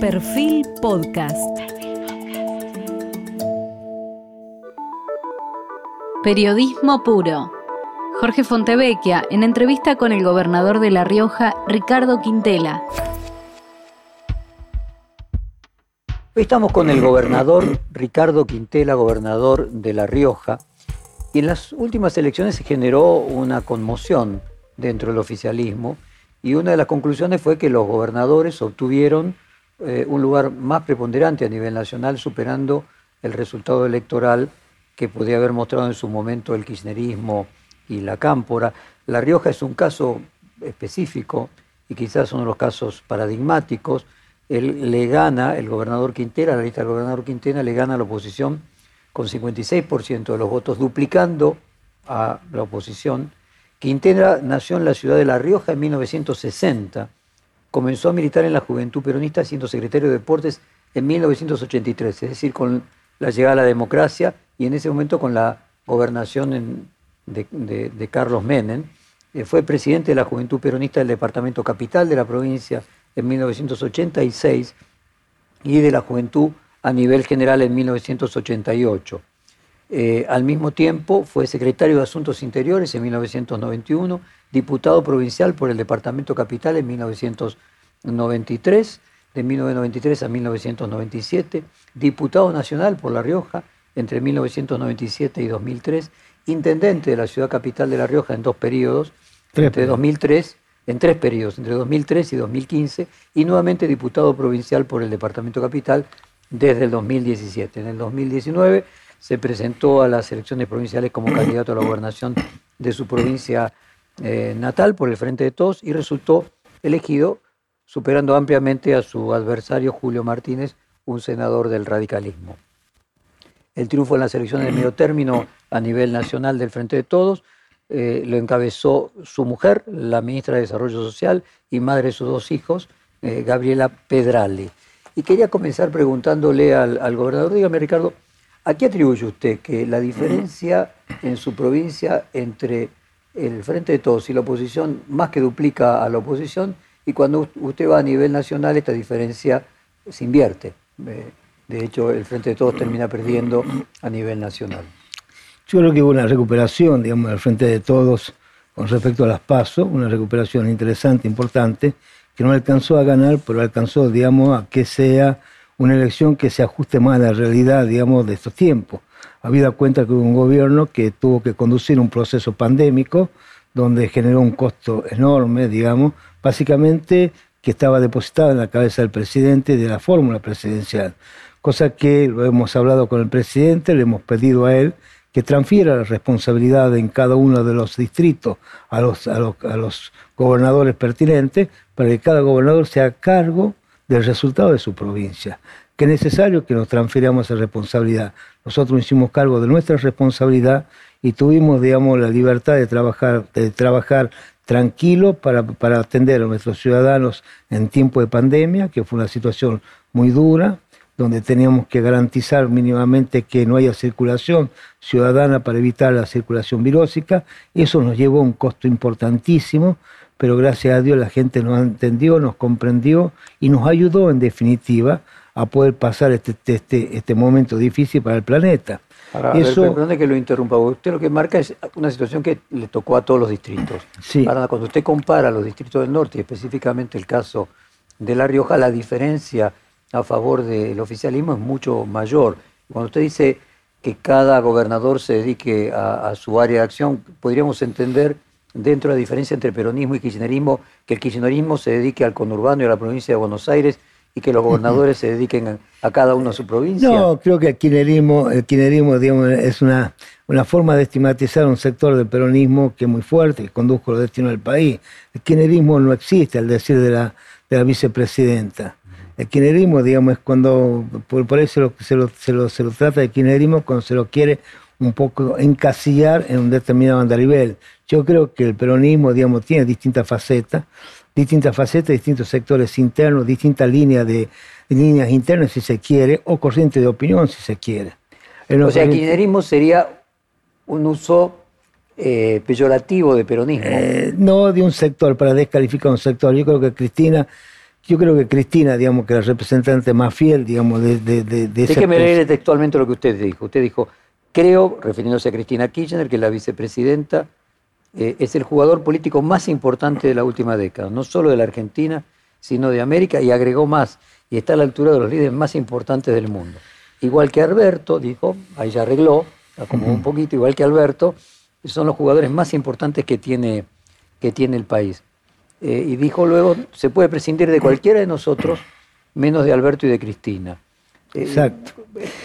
Perfil Podcast. Periodismo puro. Jorge Fontevecchia en entrevista con el gobernador de La Rioja, Ricardo Quintela. Hoy estamos con el gobernador Ricardo Quintela, gobernador de La Rioja, y en las últimas elecciones se generó una conmoción dentro del oficialismo y una de las conclusiones fue que los gobernadores obtuvieron eh, un lugar más preponderante a nivel nacional, superando el resultado electoral que podía haber mostrado en su momento el kirchnerismo y la cámpora. La Rioja es un caso específico y quizás uno de los casos paradigmáticos. Él le gana, el gobernador Quintera, la lista del gobernador Quintena le gana a la oposición con 56% de los votos, duplicando a la oposición. Quintera nació en la ciudad de La Rioja en 1960 comenzó a militar en la Juventud Peronista siendo secretario de Deportes en 1983, es decir, con la llegada a la democracia y en ese momento con la gobernación de, Carlos Menem. Eh, fue presidente de la Juventud Peronista del Departamento Capital de la provincia en 1986 y de la Juventud a nivel general en 1988. Eh, al mismo tiempo fue secretario de Asuntos Interiores en 1991, diputado provincial por el Departamento Capital en 1993, de 1993 a 1997, diputado nacional por La Rioja entre 1997 y 2003, intendente de la ciudad capital de La Rioja en dos periodos, entre 2003, en tres periodos, entre 2003 y 2015, y nuevamente diputado provincial por el Departamento Capital desde el 2017. En el 2019 se presentó a las elecciones provinciales como candidato a la gobernación de su provincia eh, natal por el Frente de Todos y resultó elegido superando ampliamente a su adversario Julio Martínez, un senador del radicalismo. El triunfo en las elecciones de medio término a nivel nacional del Frente de Todos eh, lo encabezó su mujer, la ministra de Desarrollo Social y madre de sus dos hijos, eh, Gabriela Pedrali. Y quería comenzar preguntándole al, al gobernador, dígame Ricardo, ¿A qué atribuye usted que la diferencia en su provincia entre el Frente de Todos y la oposición más que duplica a la oposición y cuando usted va a nivel nacional esta diferencia se invierte? De hecho, el Frente de Todos termina perdiendo a nivel nacional. Yo creo que hubo una recuperación, digamos, del Frente de Todos con respecto a las PASO, una recuperación interesante, importante, que no alcanzó a ganar, pero alcanzó, digamos, a que sea una elección que se ajuste más a la realidad, digamos, de estos tiempos. Habida cuenta que hubo un gobierno que tuvo que conducir un proceso pandémico donde generó un costo enorme, digamos, básicamente que estaba depositado en la cabeza del presidente de la fórmula presidencial. Cosa que lo hemos hablado con el presidente, le hemos pedido a él que transfiera la responsabilidad en cada uno de los distritos a los, gobernadores pertinentes, para que cada gobernador se haga cargo del resultado de su provincia, que es necesario que nos transfiramos esa responsabilidad. Nosotros hicimos cargo de nuestra responsabilidad y tuvimos, digamos, la libertad de trabajar, de trabajar tranquilo para, atender a nuestros ciudadanos en tiempo de pandemia, que fue una situación muy dura, donde teníamos que garantizar mínimamente que no haya circulación ciudadana para evitar la circulación virósica. Eso nos llevó a un costo importantísimo, pero gracias a Dios la gente nos entendió, nos comprendió y nos ayudó en definitiva a poder pasar este, este, este momento difícil para el planeta. Eso, perdone que lo interrumpa, usted lo que marca es una situación que le tocó a todos los distritos. Sí. cuando usted compara los distritos del norte y específicamente el caso de La Rioja, la diferencia a favor del oficialismo es mucho mayor. Cuando usted dice que cada gobernador se dedique a su área de acción, podríamos entender dentro de la diferencia entre peronismo y kirchnerismo, que el kirchnerismo se dedique al conurbano y a la provincia de Buenos Aires y que los gobernadores se dediquen a, cada uno a su provincia? No, creo que el kirchnerismo, el kirchnerismo digamos, es una, una forma de estigmatizar un sector del peronismo que es muy fuerte, que condujo los destinos del país. El kirchnerismo no existe, al decir de la, de la vicepresidenta. El kirchnerismo, digamos, es cuando, por, eso se, lo, se, lo, se lo trata de kirchnerismo cuando se lo quiere un poco encasillar en un determinado andarivel. Yo creo que el peronismo, digamos, tiene distintas facetas, distintas facetas, distintos sectores internos, distintas líneas de, líneas internas, si se quiere, o corriente de opinión, si se quiere. o sea, el kirchnerismo sería un uso eh, peyorativo de peronismo. Eh, no de un sector, para descalificar un sector. Yo creo que Cristina Yo creo que Cristina, digamos, que la representante más fiel, digamos, de, de, de, de Déjeme leer textualmente lo que usted dijo. Usted dijo, creo, refiriéndose a Cristina Kirchner, que la vicepresidenta eh, es el jugador político más importante de la última década, no solo de la Argentina, sino de América, y agregó más, y está a la altura de los líderes más importantes del mundo. Igual que Alberto, dijo, ahí ya arregló, acomodó un poquito, igual que Alberto, son los jugadores más importantes que tiene, que tiene el país. Eh, y dijo luego, se puede prescindir de cualquiera de nosotros, menos de Alberto y de Cristina. Eh, Exacto.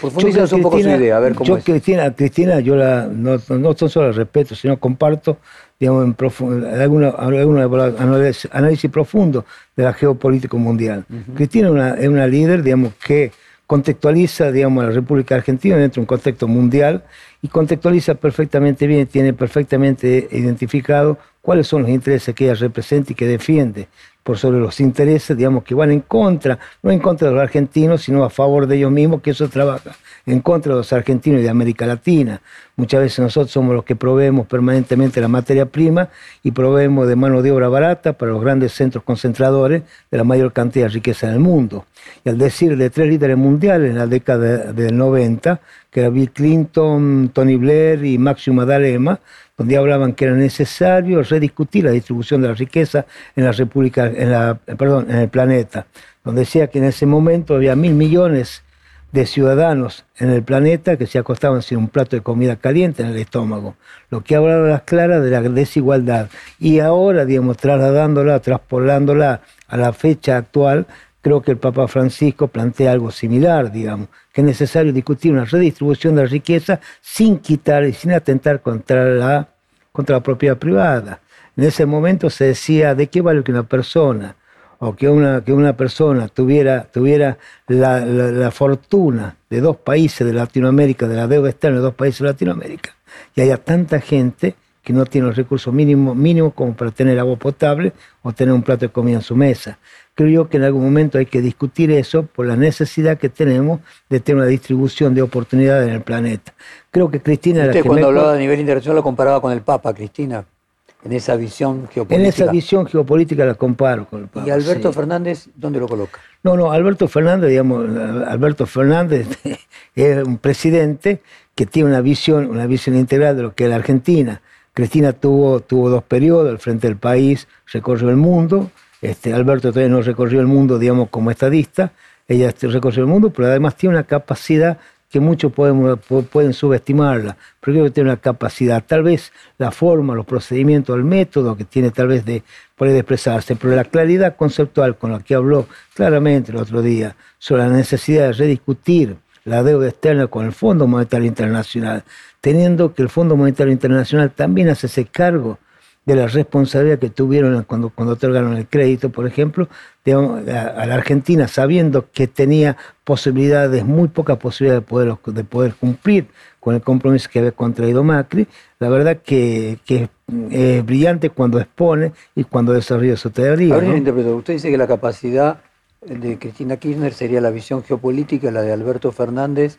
Profundizas un poco su idea, a ver cómo yo es. Cristina, Cristina, yo la, no, no solo la respeto, sino comparto digamos, en profundo, alguna, alguna análisis, análisis, profundo de la geopolítica mundial. Cristina es una, es una líder, digamos, que contextualiza, digamos, a la República Argentina dentro de un contexto mundial y contextualiza perfectamente bien, tiene perfectamente identificado cuáles son los intereses que ella representa y que defiende por sobre los intereses, digamos, que van en contra, no en contra de los argentinos, sino a favor de ellos mismos, que eso trabaja en contra de los argentinos y de América Latina. Muchas veces nosotros somos los que proveemos permanentemente la materia prima y proveemos de mano de obra barata para los grandes centros concentradores de la mayor cantidad de riqueza del mundo. Y al decir de tres líderes mundiales en la década del 90, que era Bill Clinton, Tony Blair y Máximo D'Alema, donde hablaban que era necesario rediscutir la distribución de la riqueza en la República, en la, perdón, en el planeta, donde decía que en ese momento había mil millones de ciudadanos en el planeta que se acostaban sin un plato de comida caliente en el estómago, lo que habla a las claras de la desigualdad. Y ahora, digamos, trasladándola, traspolándola a la fecha actual, creo que el Papa Francisco plantea algo similar, digamos, que es necesario discutir una redistribución de la riqueza sin quitar y sin atentar contra la, contra la propiedad privada. En ese momento se decía, ¿de qué vale que una persona o que una, que una persona tuviera, tuviera la, la, fortuna de dos países de Latinoamérica, de la deuda externa de dos países de Latinoamérica, y haya tanta gente que no tiene los recursos mínimos, mínimos como para tener agua potable o tener un plato de comida en su mesa. Creo yo que en algún momento hay que discutir eso por la necesidad que tenemos de tener una distribución de oportunidades en el planeta. Creo que Cristina... Usted cuando hablaba a nivel internacional lo comparaba con el Papa, Cristina en esa visión geopolítica. En esa visión geopolítica la comparo con el Papa. ¿Y Alberto Fernández dónde lo coloca? No, no, Alberto Fernández, digamos, Alberto Fernández es un presidente que tiene una visión, una visión integral de lo que es la Argentina. Cristina tuvo, tuvo dos periodos al frente del país, recorrió el mundo. Este, Alberto todavía no recorrió el mundo, digamos, como estadista. Ella recorrió el mundo, pero además tiene una capacidad que muchos pueden subestimarla, pero creo que tiene una capacidad, tal vez la forma, los procedimientos, el método que tiene tal vez de poder expresarse, pero la claridad conceptual con la que habló claramente el otro día sobre la necesidad de rediscutir la deuda externa con el Fondo Monetario Internacional, teniendo que el Fondo Monetario Internacional también hace ese cargo de la responsabilidad que tuvieron cuando, cuando otorgaron el crédito, por ejemplo, de, a, la Argentina, sabiendo que tenía posibilidades, muy pocas posibilidades de poder, de poder cumplir con el compromiso que había contraído Macri, la verdad que, que es brillante cuando expone y cuando desarrolla su teoría. ¿no? usted dice que la capacidad de Cristina Kirchner sería la visión geopolítica, la de Alberto Fernández,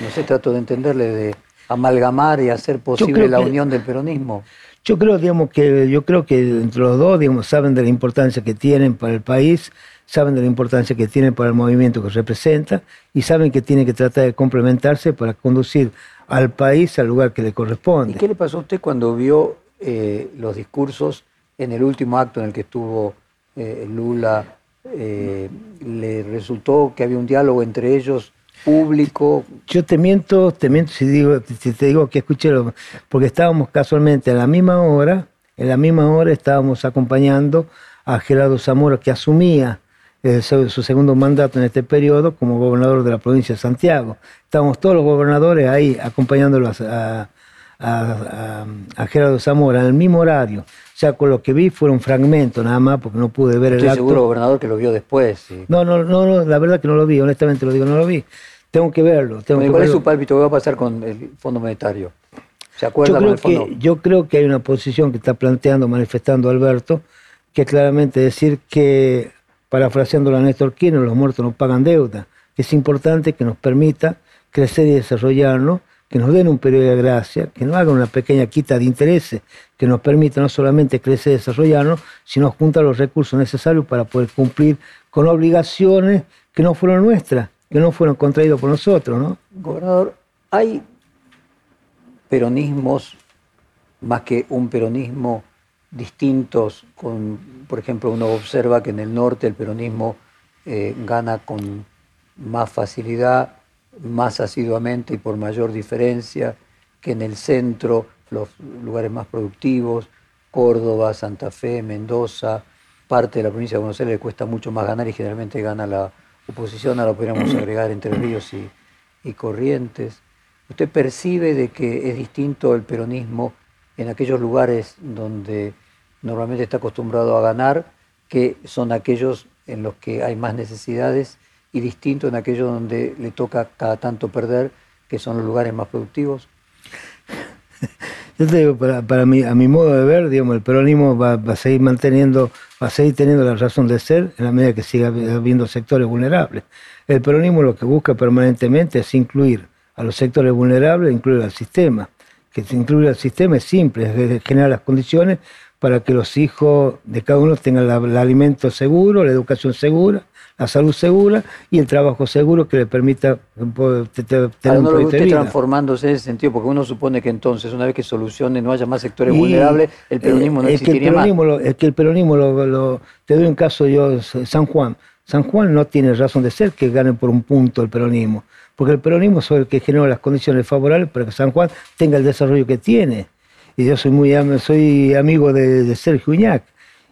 no sé, trato de entenderle, de amalgamar y hacer posible la unión del peronismo. Yo creo, digamos, que yo creo que entre los dos, digamos, saben de la importancia que tienen para el país, saben de la importancia que tienen para el movimiento que representa y saben que tienen que tratar de complementarse para conducir al país al lugar que le corresponde. ¿Y qué le pasó a usted cuando vio eh, los discursos en el último acto en el que estuvo eh, Lula? Eh, ¿Le resultó que había un diálogo entre ellos público. Yo te miento, te miento si, digo, si te digo que escuché, porque estábamos casualmente a la misma hora, en la misma hora estábamos acompañando a Gerardo Zamora, que asumía eh, su, segundo mandato en este periodo como gobernador de la provincia de Santiago. Estábamos todos los gobernadores ahí acompañándolo a, a, Gerardo Zamora en el mismo horario. O sea, con lo que vi fue un fragmento nada más, porque no pude ver el acto. seguro, gobernador, que lo vio después. No, no, no, no, la verdad que no lo vi, honestamente lo digo, no lo vi. Tengo que verlo. Tengo que ¿Cuál es su pálpito? ¿Qué va a pasar con el Fondo Monetario? ¿Se acuerda yo creo, fondo? Que, yo creo que hay una posición que está planteando, manifestando Alberto, que es claramente decir que, parafraseando a Néstor Kirchner, los muertos no pagan deuda. Es importante que nos permita crecer y desarrollarnos, que nos den un periodo de gracia, que nos hagan una pequeña quita de intereses, que nos permita no solamente crecer y desarrollarnos, sino juntar los recursos necesarios para poder cumplir con obligaciones que no fueron nuestras, que no fueron contraídas por nosotros, ¿no? Gobernador, hay peronismos más que un peronismo distintos, con, por ejemplo, uno observa que en el norte el peronismo eh, gana con más facilidad, más asiduamente y por mayor diferencia que en el centro, los lugares más productivos, Córdoba, Santa Fe, Mendoza, parte de la provincia de Buenos Aires le cuesta mucho más ganar y generalmente gana la oposición, ahora podríamos agregar Entre Ríos y, y Corrientes. ¿Usted percibe de que es distinto el peronismo en aquellos lugares donde normalmente está acostumbrado a ganar, que son aquellos en los que hay más necesidades, y distinto en aquellos donde le toca cada tanto perder, que son los lugares más productivos? Yo te digo, para, para mí, a mi modo de ver, digamos, el peronismo va, a seguir manteniendo, va a seguir teniendo la razón de ser en la medida que siga habiendo sectores vulnerables. El peronismo lo que busca permanentemente es incluir a los sectores vulnerables, incluir al sistema. Que se incluya al sistema es simple, es generar las condiciones para que los hijos de cada uno tengan el alimento seguro, la educación segura, la salud segura y el trabajo seguro que le permita tener Ahora, no un lo usted transformándose en ese sentido, porque uno supone que entonces, una vez que solucione, no haya más sectores y vulnerables, el peronismo no es existiría que el peronismo más. Lo, es que el peronismo, lo, lo, te doy un caso yo, San Juan. San Juan no tiene razón de ser que gane por un punto el peronismo, porque el peronismo es el que genera las condiciones favorables para que San Juan tenga el desarrollo que tiene. Y yo soy muy soy amigo de, de Sergio Uñac.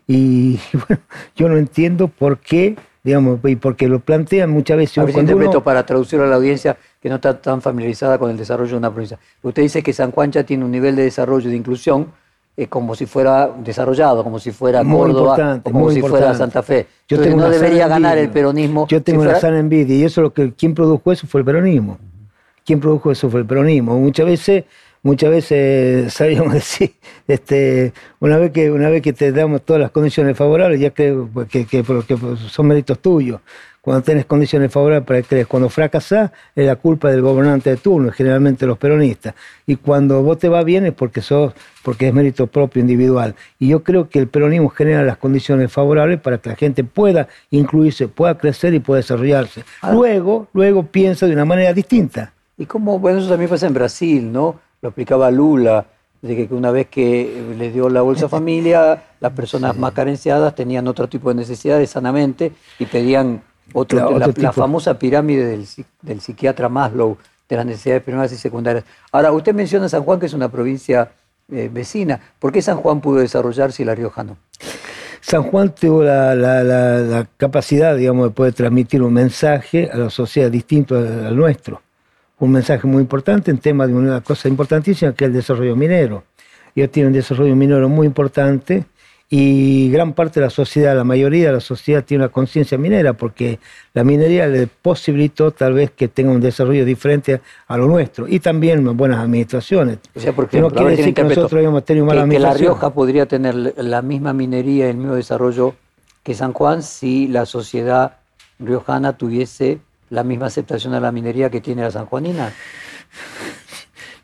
Y bueno, yo no entiendo por qué digamos, y porque lo plantean muchas veces. A ver interpreto para traducirlo a la audiencia que no está tan familiarizada con el desarrollo de una provincia. Usted dice que San Juan ya tiene un nivel de desarrollo de inclusión eh, como si fuera desarrollado, como si fuera muy Córdoba, o como si importante. fuera Santa Fe. Yo Entonces, no debería ganar el peronismo. Yo tengo si una fuera... sana envidia y eso es lo que quien produjo eso fue el peronismo. Quien produjo eso fue el peronismo. Muchas veces muchas veces sabíamos decir, este, una vez que una vez que te damos todas las condiciones favorables, ya creo que, que, que son méritos tuyos. Cuando tenés condiciones favorables para que crees, cuando fracasás es la culpa del gobernante de turno, generalmente los peronistas. Y cuando vos te va bien es porque sos, porque es mérito propio individual. Y yo creo que el peronismo genera las condiciones favorables para que la gente pueda incluirse, pueda crecer y pueda desarrollarse. Ah. Luego, luego piensa de una manera distinta. Y como, bueno, eso también pasa en Brasil, ¿no? Lo explicaba Lula, de que una vez que le dio la Bolsa Familia, las personas sí. más carenciadas tenían otro tipo de necesidades sanamente y pedían otro, claro, la, otro la, famosa pirámide del, del, psiquiatra Maslow de las necesidades primarias y secundarias. Ahora, usted menciona San Juan, que es una provincia eh, vecina. ¿Por qué San Juan pudo desarrollarse y La Rioja no? San Juan tuvo la, la, la, capacidad, digamos, de poder transmitir un mensaje a la sociedad distinto al nuestro un mensaje muy importante en tema de una cosa importantísima que es el desarrollo minero. Ellos tienen un desarrollo minero muy importante y gran parte de la sociedad, la mayoría de la sociedad tiene una conciencia minera porque la minería le posibilitó tal vez que tenga un desarrollo diferente a lo nuestro y también buenas administraciones. O sea, porque no quiere decir que nosotros hayamos tenido mala que, que La Rioja podría tener la misma minería y el mismo desarrollo que San Juan si la sociedad riojana tuviese la misma aceptación a la minería que tiene la sanjuanina?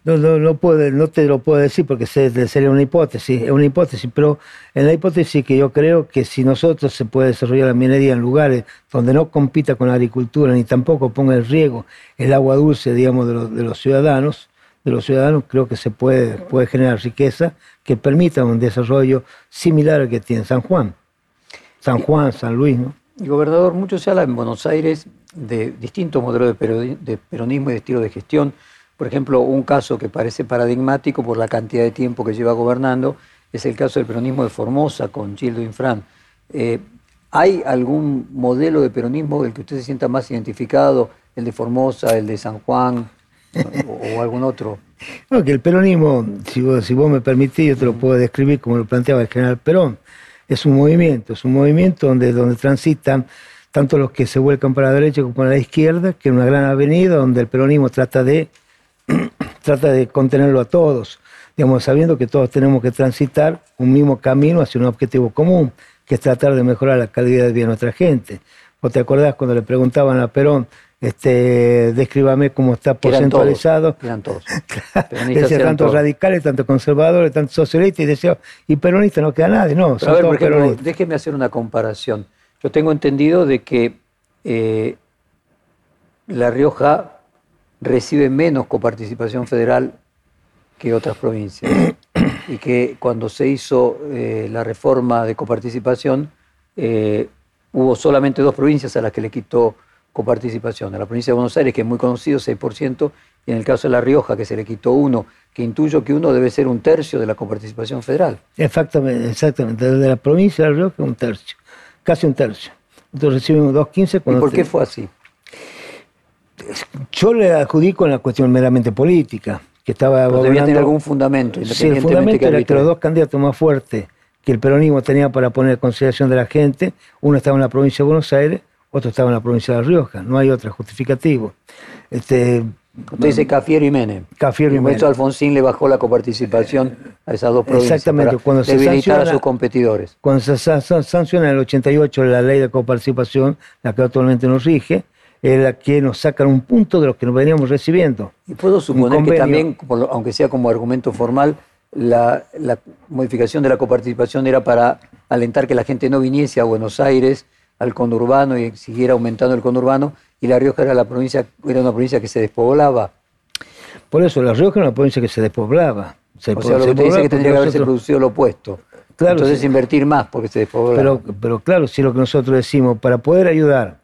No, no, no, puede, no te lo puedo decir porque sería una hipótesis, es una hipótesis, pero en la hipótesis que yo creo que si nosotros se puede desarrollar la minería en lugares donde no compita con la agricultura ni tampoco ponga en riesgo el agua dulce, digamos, de los, de los ciudadanos, de los ciudadanos, creo que se puede, puede generar riqueza que permita un desarrollo similar al que tiene San Juan. San Juan, San Luis, ¿no? Gobernador, mucho se habla en Buenos Aires de distintos modelos de peronismo y de estilo de gestión. Por ejemplo, un caso que parece paradigmático por la cantidad de tiempo que lleva gobernando es el caso del peronismo de Formosa con Gildo Infran. Eh, ¿Hay algún modelo de peronismo del que usted se sienta más identificado? ¿El de Formosa, el de San Juan o, algún otro? No, que el peronismo, si vos me permitís, yo te lo puedo describir como lo planteaba el general Perón. Es un movimiento, es un movimiento donde, donde transitan tanto los que se vuelcan para la derecha como para la izquierda, que es una gran avenida donde el peronismo trata de, trata de contenerlo a todos, digamos, sabiendo que todos tenemos que transitar un mismo camino hacia un objetivo común, que es tratar de mejorar la calidad de vida de nuestra gente. ¿Vos te acordás cuando le preguntaban a Perón, este, descríbame cómo está porcentualizado? Eran todos. Claro, decía tanto todos. radicales, tanto conservadores, tanto socialistas, y decía, y peronista no queda nadie, no, Pero a ver, por ejemplo, déjeme hacer una comparación Yo tengo entendido de que eh, La Rioja recibe menos coparticipación federal que otras provincias y que cuando se hizo eh, la reforma de coparticipación eh, hubo solamente dos provincias a las que le quitó coparticipación. A la provincia de Buenos Aires, que es muy conocido, 6%, y en el caso de La Rioja, que se le quitó uno, que intuyo que uno debe ser un tercio de la coparticipación federal. Exactamente, exactamente. De la provincia de La Rioja, un tercio, casi un tercio. Entonces recibimos 2.15. ¿Y por qué fue así? Yo le adjudico en la cuestión meramente política, que estaba Pero debía tener algún fundamento, Sí, el fundamento era que los dos candidatos más fuertes que el peronismo tenía para poner en consideración de la gente, uno estaba en la provincia de Buenos Aires, otro estaba en la provincia de La Rioja. No hay otro justificativo. Este, Usted dice Cafiero y Menem. Cafiero y, Menem. eso Alfonsín le bajó la coparticipación a esas dos provincias Exactamente, para cuando se debilitar a sanciona- sus competidores. Cuando se sa- sa- sanciona en el 88 la ley de coparticipación, la que actualmente nos rige, es la que nos sacan un punto de lo que nos veníamos recibiendo. Y puedo suponer que también, aunque sea como argumento formal, la, la modificación de la coparticipación era para alentar que la gente no viniese a Buenos Aires, al conurbano y siguiera aumentando el conurbano, y La Rioja era, la provincia, era una provincia que se despoblaba. Por eso La Rioja era una provincia que se despoblaba. Se O sea, lo que usted dice que tendría que haberse nosotros- producido lo opuesto. Claro, Entonces sí. invertir más porque se despoblaba. Pero, pero claro, si lo que nosotros decimos, para poder ayudar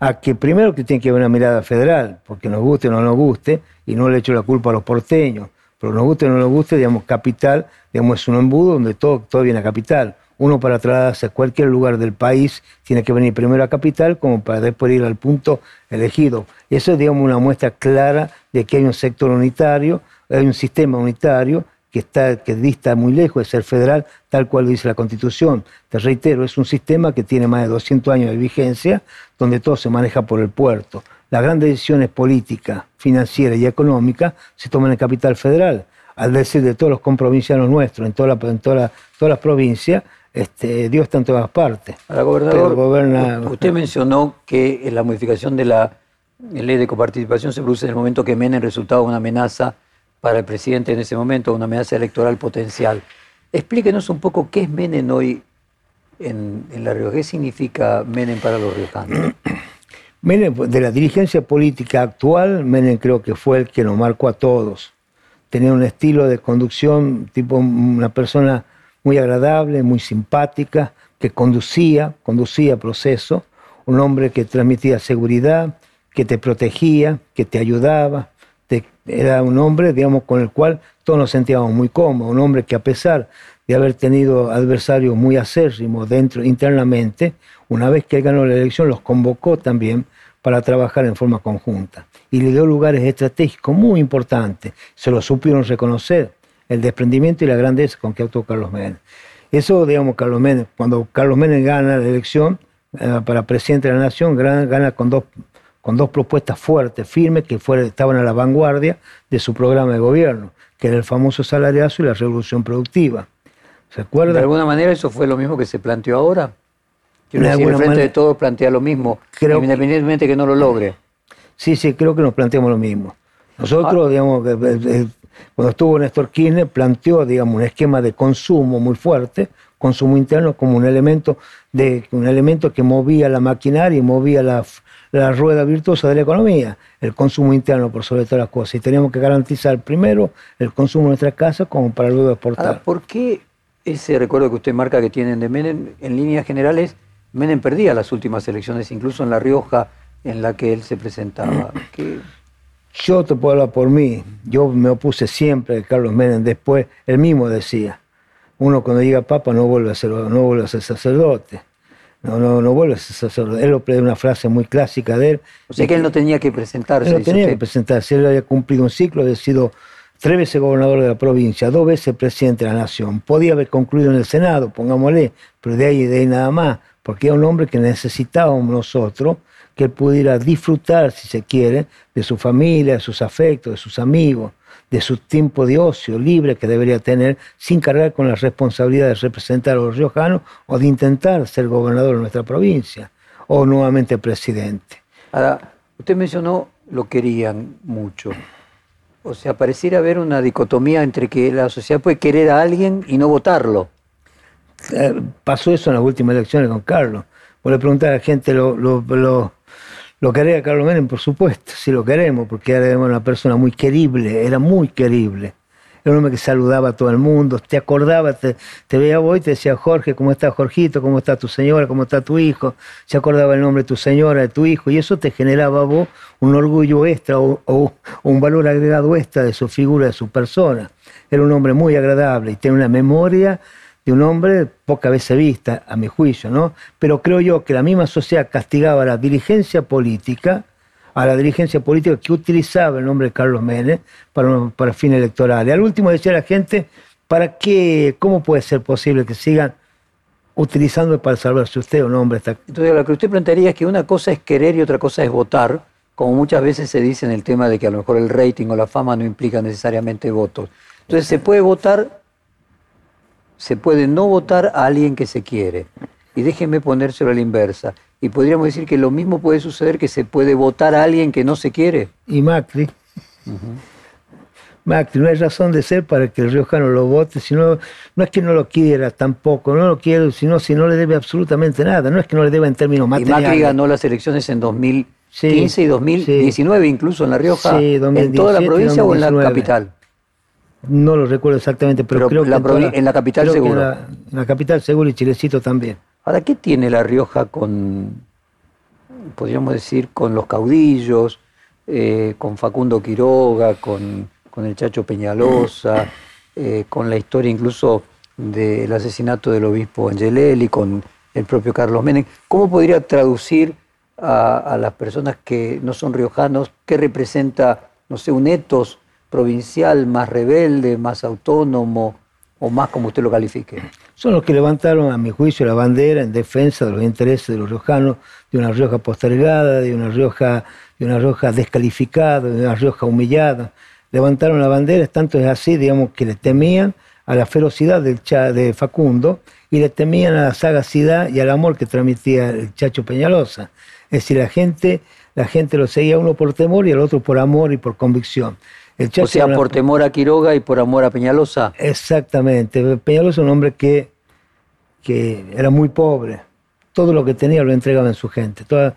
a que primero que tiene que haber una mirada federal, porque nos guste o no nos guste, y no le echo la culpa a los porteños, pero nos guste o no nos guste, digamos, capital, digamos, es un embudo donde todo, todo viene a capital. Uno para trasladarse a cualquier lugar del país tiene que venir primero a capital como para después ir al punto elegido. Eso es, digamos, una muestra clara de que hay un sector unitario, hay un sistema unitario que, está, que dista muy lejos de ser federal, tal cual dice la Constitución. Te reitero, es un sistema que tiene más de 200 años de vigencia, donde todo se maneja por el puerto. Las grandes decisiones políticas, financieras y económicas se toman en capital federal. Al decir de todos los comprovincianos nuestros, en toda la- todas las provincias, este, Dios está en todas partes. Ahora, gobernador, goberna- usted mencionó que la modificación de la ley de coparticipación se produce en el momento que Menem resultaba una amenaza para el presidente en ese momento, una amenaza electoral potencial. Explíquenos un poco qué es Menem hoy en, en La Rioja. ¿Qué significa Menem para los riojanos? Menem, de la dirigencia política actual, Menem creo que fue el que nos marcó a todos. Tenía un estilo de conducción, tipo una persona muy agradable, muy simpática, que conducía, conducía proceso, un hombre que transmitía seguridad, que te protegía, que te ayudaba. te- era un hombre, digamos, con el cual todos nos sentíamos muy cómodos, un hombre que a pesar de haber tenido adversarios muy acérrimos dentro, internamente, una vez que él ganó la elección, los convocó también para trabajar en forma conjunta. Y le dio lugares estratégicos muy importantes. Se lo supieron reconocer, el desprendimiento y la grandeza con que actuó Carlos Menem. Eso, digamos, Carlos Menem, cuando Carlos Menem gana la elección eh, para presidente de la Nación, gana, gana con dos con dos propuestas fuertes, firmes, que estaban a la vanguardia de su programa de gobierno, que era el famoso salariazo y la revolución productiva. ¿Se ¿De acuerda? alguna manera eso fue lo mismo que se planteó ahora? Quiero De decir, Frente manera- de Todos plantea lo mismo, Creo que- independientemente que no lo logre. Sí, sí, creo que nos planteamos lo mismo. Nosotros, digamos, que, eh, eh, cuando estuvo Néstor Kirchner, planteó, digamos, un esquema de consumo muy fuerte, consumo interno como un elemento, de, un elemento que movía la maquinaria y movía la, la rueda virtuosa de la economía, el consumo interno por sobre todas las cosas. Y teníamos que garantizar primero el consumo de nuestras casas como para luego exportar. Ahora, ¿por qué ese recuerdo que usted marca que tienen de Menem, en líneas generales, Menem perdía las últimas elecciones, incluso en La Rioja, en la que él se presentaba? ¿Qué- Yo te puedo hablar por mí. Yo me opuse siempre a Carlos Menem. Después, él mismo decía, uno cuando llega papa no vuelve a ser, no vuelve a ser sacerdote. No, no, no vuelve a ser sacerdote. Él lo una frase muy clásica de él. O sea que él no tenía que presentarse. Él no tenía que usted. presentarse. Él había cumplido un ciclo, había sido tres veces gobernador de la provincia, dos veces presidente de la nación. Podía haber concluido en el Senado, pongámosle, pero de ahí y de ahí nada más, porque era un hombre que necesitábamos nosotros, que él pudiera disfrutar, si se quiere, de su familia, de sus afectos, de sus amigos, de su tiempo de ocio libre que debería tener, sin cargar con la responsabilidad de representar a los riojanos o de intentar ser gobernador de nuestra provincia, o nuevamente presidente. Ahora, usted mencionó lo querían mucho. O sea, pareciera haber una dicotomía entre que la sociedad puede querer a alguien y no votarlo. Eh, pasó eso en las últimas elecciones con Carlos. Vos le preguntás a la gente lo, lo, lo, lo quería Carlos Menem, por supuesto, si lo queremos, porque era una persona muy querible, era muy querible. Era un hombre que saludaba a todo el mundo, te acordaba, te, te veía vos y te decía, Jorge, ¿cómo está Jorgito? ¿Cómo está tu señora? ¿Cómo está tu hijo? Se acordaba el nombre de tu señora, de tu hijo, y eso te generaba a vos un orgullo extra o, o un valor agregado extra de su figura, de su persona. Era un hombre muy agradable y tiene una memoria de un hombre poca veces vista, a mi juicio, ¿no? Pero creo yo que la misma sociedad castigaba a la dirigencia política, a la dirigencia política que utilizaba el nombre de Carlos Menem para, para fines electorales. Al último decía la gente, ¿para qué? ¿Cómo puede ser posible que sigan utilizando para salvarse usted un hombre? Está... Entonces, lo que usted plantearía es que una cosa es querer y otra cosa es votar, como muchas veces se dice en el tema de que a lo mejor el rating o la fama no implica necesariamente votos. Entonces, se puede votar se puede no votar a alguien que se quiere. Y déjenme ponérselo a la inversa. Y podríamos decir que lo mismo puede suceder que se puede votar a alguien que no se quiere. Y Macri. Macri, no hay razón de ser para que el riojano lo vote, sino, no es que no lo quiera tampoco, no lo quiere, sino si no le debe absolutamente nada, no es que no le deba en términos Y materiales. Macri ganó las elecciones en 2015 Sí, y 2019, incluso en La Rioja, Sí, en toda la 2017 y provincia o en la 2019. capital. No lo recuerdo exactamente, pero, Pero creo que en, la capital seguro. En la, en la capital seguro y Chilecito también. Ahora, ¿qué tiene La Rioja con, podríamos decir, con los caudillos, eh, con Facundo Quiroga, con, con el Chacho Peñalosa, eh, con la historia incluso del asesinato del obispo Angelelli, con el propio Carlos Menem? ¿Cómo podría traducir a, a las personas que no son riojanos qué representa, no sé, un etos provincial más rebelde, más autónomo o más como usted lo califique? Son los que levantaron, a mi juicio, la bandera en defensa de los intereses de los riojanos, de una Rioja postergada, de una Rioja, de una Rioja descalificada, de una Rioja humillada. Levantaron la bandera, tanto es así, digamos, que le temían a la ferocidad del cha, de Facundo y le temían a la sagacidad y al amor que transmitía el Chacho Peñalosa. Es decir, la gente, la gente lo seguía uno por temor y el otro por amor y por convicción. O sea, era por temor a Quiroga y por amor a Peñalosa. Exactamente. Peñalosa es un hombre que, que era muy pobre. Todo lo que tenía lo entregaba en su gente. Toda-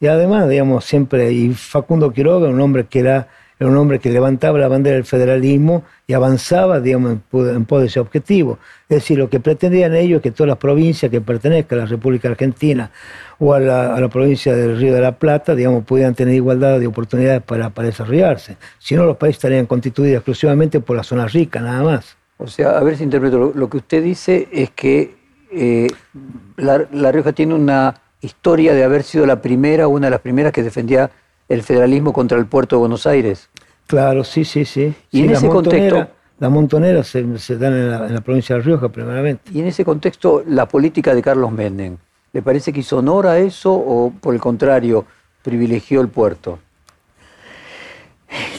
y además, digamos, siempre, y Facundo Quiroga era un hombre que era, era un hombre que levantaba la bandera del federalismo y avanzaba, digamos, en, pos de ese objetivo. Es decir, lo que pretendían ellos es que todas las provincias que pertenezcan a la República Argentina o a la, a la provincia del Río de la Plata, digamos, pudieran tener igualdad de oportunidades para, para desarrollarse. Si no, los países estarían constituidos exclusivamente por la zona rica, nada más. O sea, a ver si interpreto. Lo, que usted dice es que eh, La Rioja tiene una historia de haber sido la primera, una de las primeras que defendía el federalismo contra el puerto de Buenos Aires. Claro, sí, sí, sí. Y Sí, en ese contexto- Las montoneras se, se dan en la, en la provincia de Rioja, primeramente. Y en ese contexto, la política de Carlos Menem, ¿le parece que hizo honor a eso o, por el contrario, privilegió el puerto?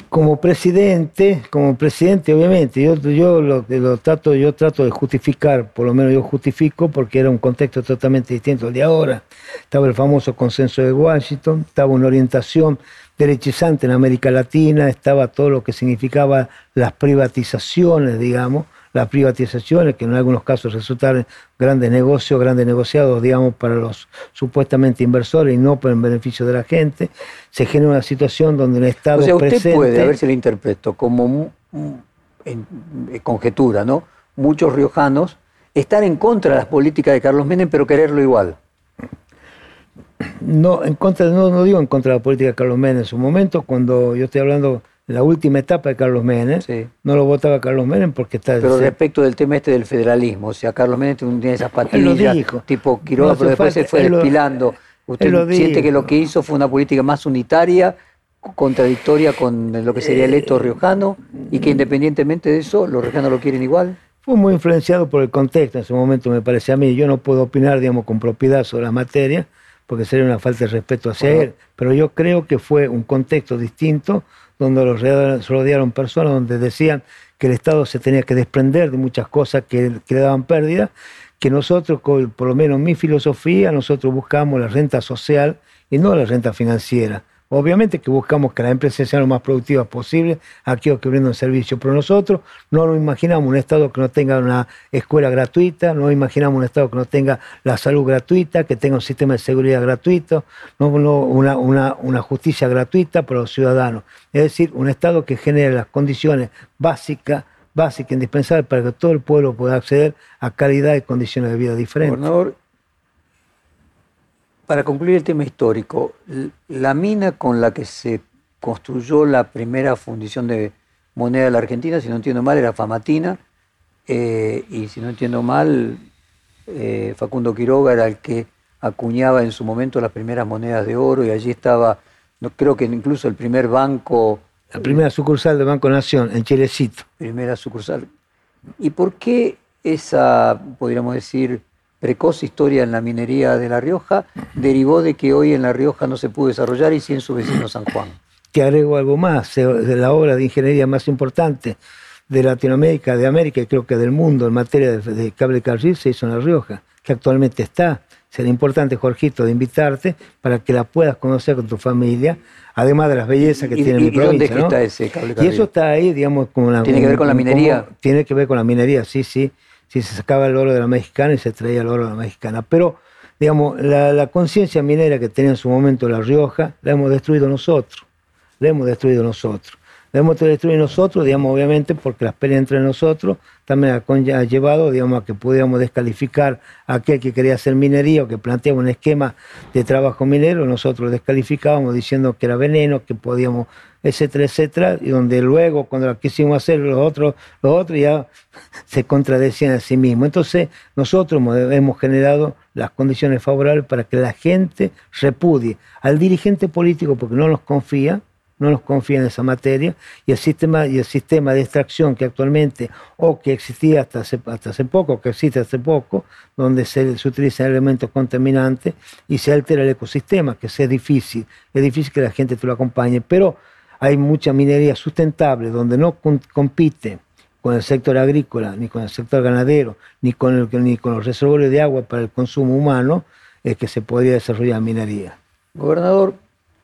Como presidente, como presidente, obviamente, yo, yo lo, trato, yo trato de justificar, por lo menos yo justifico, porque era un contexto totalmente distinto al de ahora. Estaba el famoso consenso de Washington, estaba una orientación derechizante en América Latina, estaba todo lo que significaba las privatizaciones, digamos, las privatizaciones que en algunos casos resultaron grandes negocios, grandes negociados, digamos, para los supuestamente inversores y no por el beneficio de la gente. Se genera una situación donde un Estado O sea, usted presente... puede, a ver si lo interpreto, como en- en conjetura, ¿no? Muchos riojanos estar en contra de las políticas de Carlos Menem, pero quererlo igual. No, en contra, no, no digo en contra de la política de Carlos Menem. En su momento, cuando yo estoy hablando la última etapa de Carlos Menem, Sí. no lo votaba Carlos Menem porque está... Pero se- respecto del tema este del federalismo, o sea, Carlos Menem tiene esas patillas tipo Quiroga, No pero después se fue lo- despilando. ¿Usted lo siente dijo. que lo que hizo fue una política más unitaria, contradictoria con lo que sería el Eh, eto riojano, y que independientemente de eso, los riojanos lo quieren igual? Fue muy influenciado por el contexto en ese momento, me parece a mí. Yo no puedo opinar, digamos, con propiedad sobre la materia, porque sería una falta de respeto hacia él. Pero yo creo que fue un contexto distinto, donde los rodearon, personas donde decían que el Estado se tenía que desprender de muchas cosas que, que le daban pérdida, que nosotros, por lo menos mi filosofía, nosotros buscamos la renta social y no la renta financiera. Obviamente que buscamos que las empresas sean lo más productivas posible, aquellos que brindan servicio, pero nosotros no nos imaginamos un Estado que no tenga una escuela gratuita, no imaginamos un Estado que no tenga la salud gratuita, que tenga un sistema de seguridad gratuito, no, una, justicia gratuita para los ciudadanos. Es decir, un Estado que genere las condiciones básicas básica, indispensable para que todo el pueblo pueda acceder a calidad y condiciones de vida diferentes. Para concluir el tema histórico, la mina con la que se construyó la primera fundición de moneda de la Argentina, si no entiendo mal, era Famatina, eh, y si no entiendo mal, eh, Facundo Quiroga era el que acuñaba en su momento las primeras monedas de oro y allí estaba, no, creo que incluso el primer banco la primera sucursal de Banco Nación, en Chilecito. Primera sucursal. ¿Y por qué esa, podríamos decir, precoz historia en la minería de La Rioja derivó de que hoy en La Rioja no se pudo desarrollar y sí en su vecino San Juan? Te agrego algo más, de la obra de ingeniería más importante de Latinoamérica, de América y creo que del mundo en materia de, cable carril se hizo en La Rioja, que actualmente está. Será importante, Jorgito, de invitarte para que la puedas conocer con tu familia, además de las bellezas que tiene mi provincia. ¿Dónde está ese cable Y eso está ahí, digamos, como la... ¿Tiene que ver con la minería? tiene que ver con la minería, sí, sí. Sí, se sacaba el oro de la mexicana y se traía el oro de la mexicana. Pero, digamos, la, conciencia minera que tenía en su momento La Rioja, la hemos destruido nosotros. La hemos destruido nosotros. La hemos destruido nosotros, digamos, obviamente, porque las peleas entre nosotros también ha, llevado, digamos, a que pudiéramos descalificar a aquel que quería hacer minería o que planteaba un esquema de trabajo minero, nosotros descalificábamos diciendo que era veneno, que podíamos, etcétera, etcétera, y donde luego, cuando lo quisimos hacer los otros, los otros ya se contradecían a sí mismos. Entonces, nosotros hemos generado las condiciones favorables para que la gente repudie al dirigente político porque no nos confía, no nos confía en esa materia y el sistema y el sistema de extracción que actualmente o que existía hasta hace, hasta hace poco, que existe hace poco, donde se, se utilizan elementos contaminantes y se altera el ecosistema, que es difícil, es difícil que la gente te lo acompañe, pero hay mucha minería sustentable donde no compite con el sector agrícola, ni con el sector ganadero, ni con, el, ni con los reservorios de agua para el consumo humano, es que se podría desarrollar minería. Gobernador,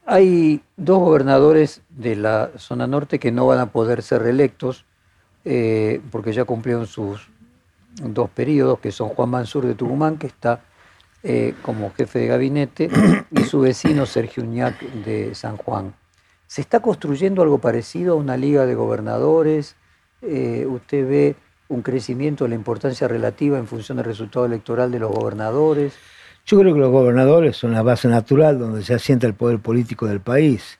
hay dos gobernadores de la zona norte que no van a poder ser reelectos eh, porque ya cumplieron sus dos periodos, que son Juan Mansur de Tucumán, que está eh, como jefe de gabinete, y su vecino Sergio Uñac de San Juan. ¿Se está construyendo algo parecido a una liga de gobernadores? Eh, ¿Usted ve un crecimiento de la importancia relativa en función del resultado electoral de los gobernadores? Yo creo que los gobernadores son la base natural donde se asienta el poder político del país.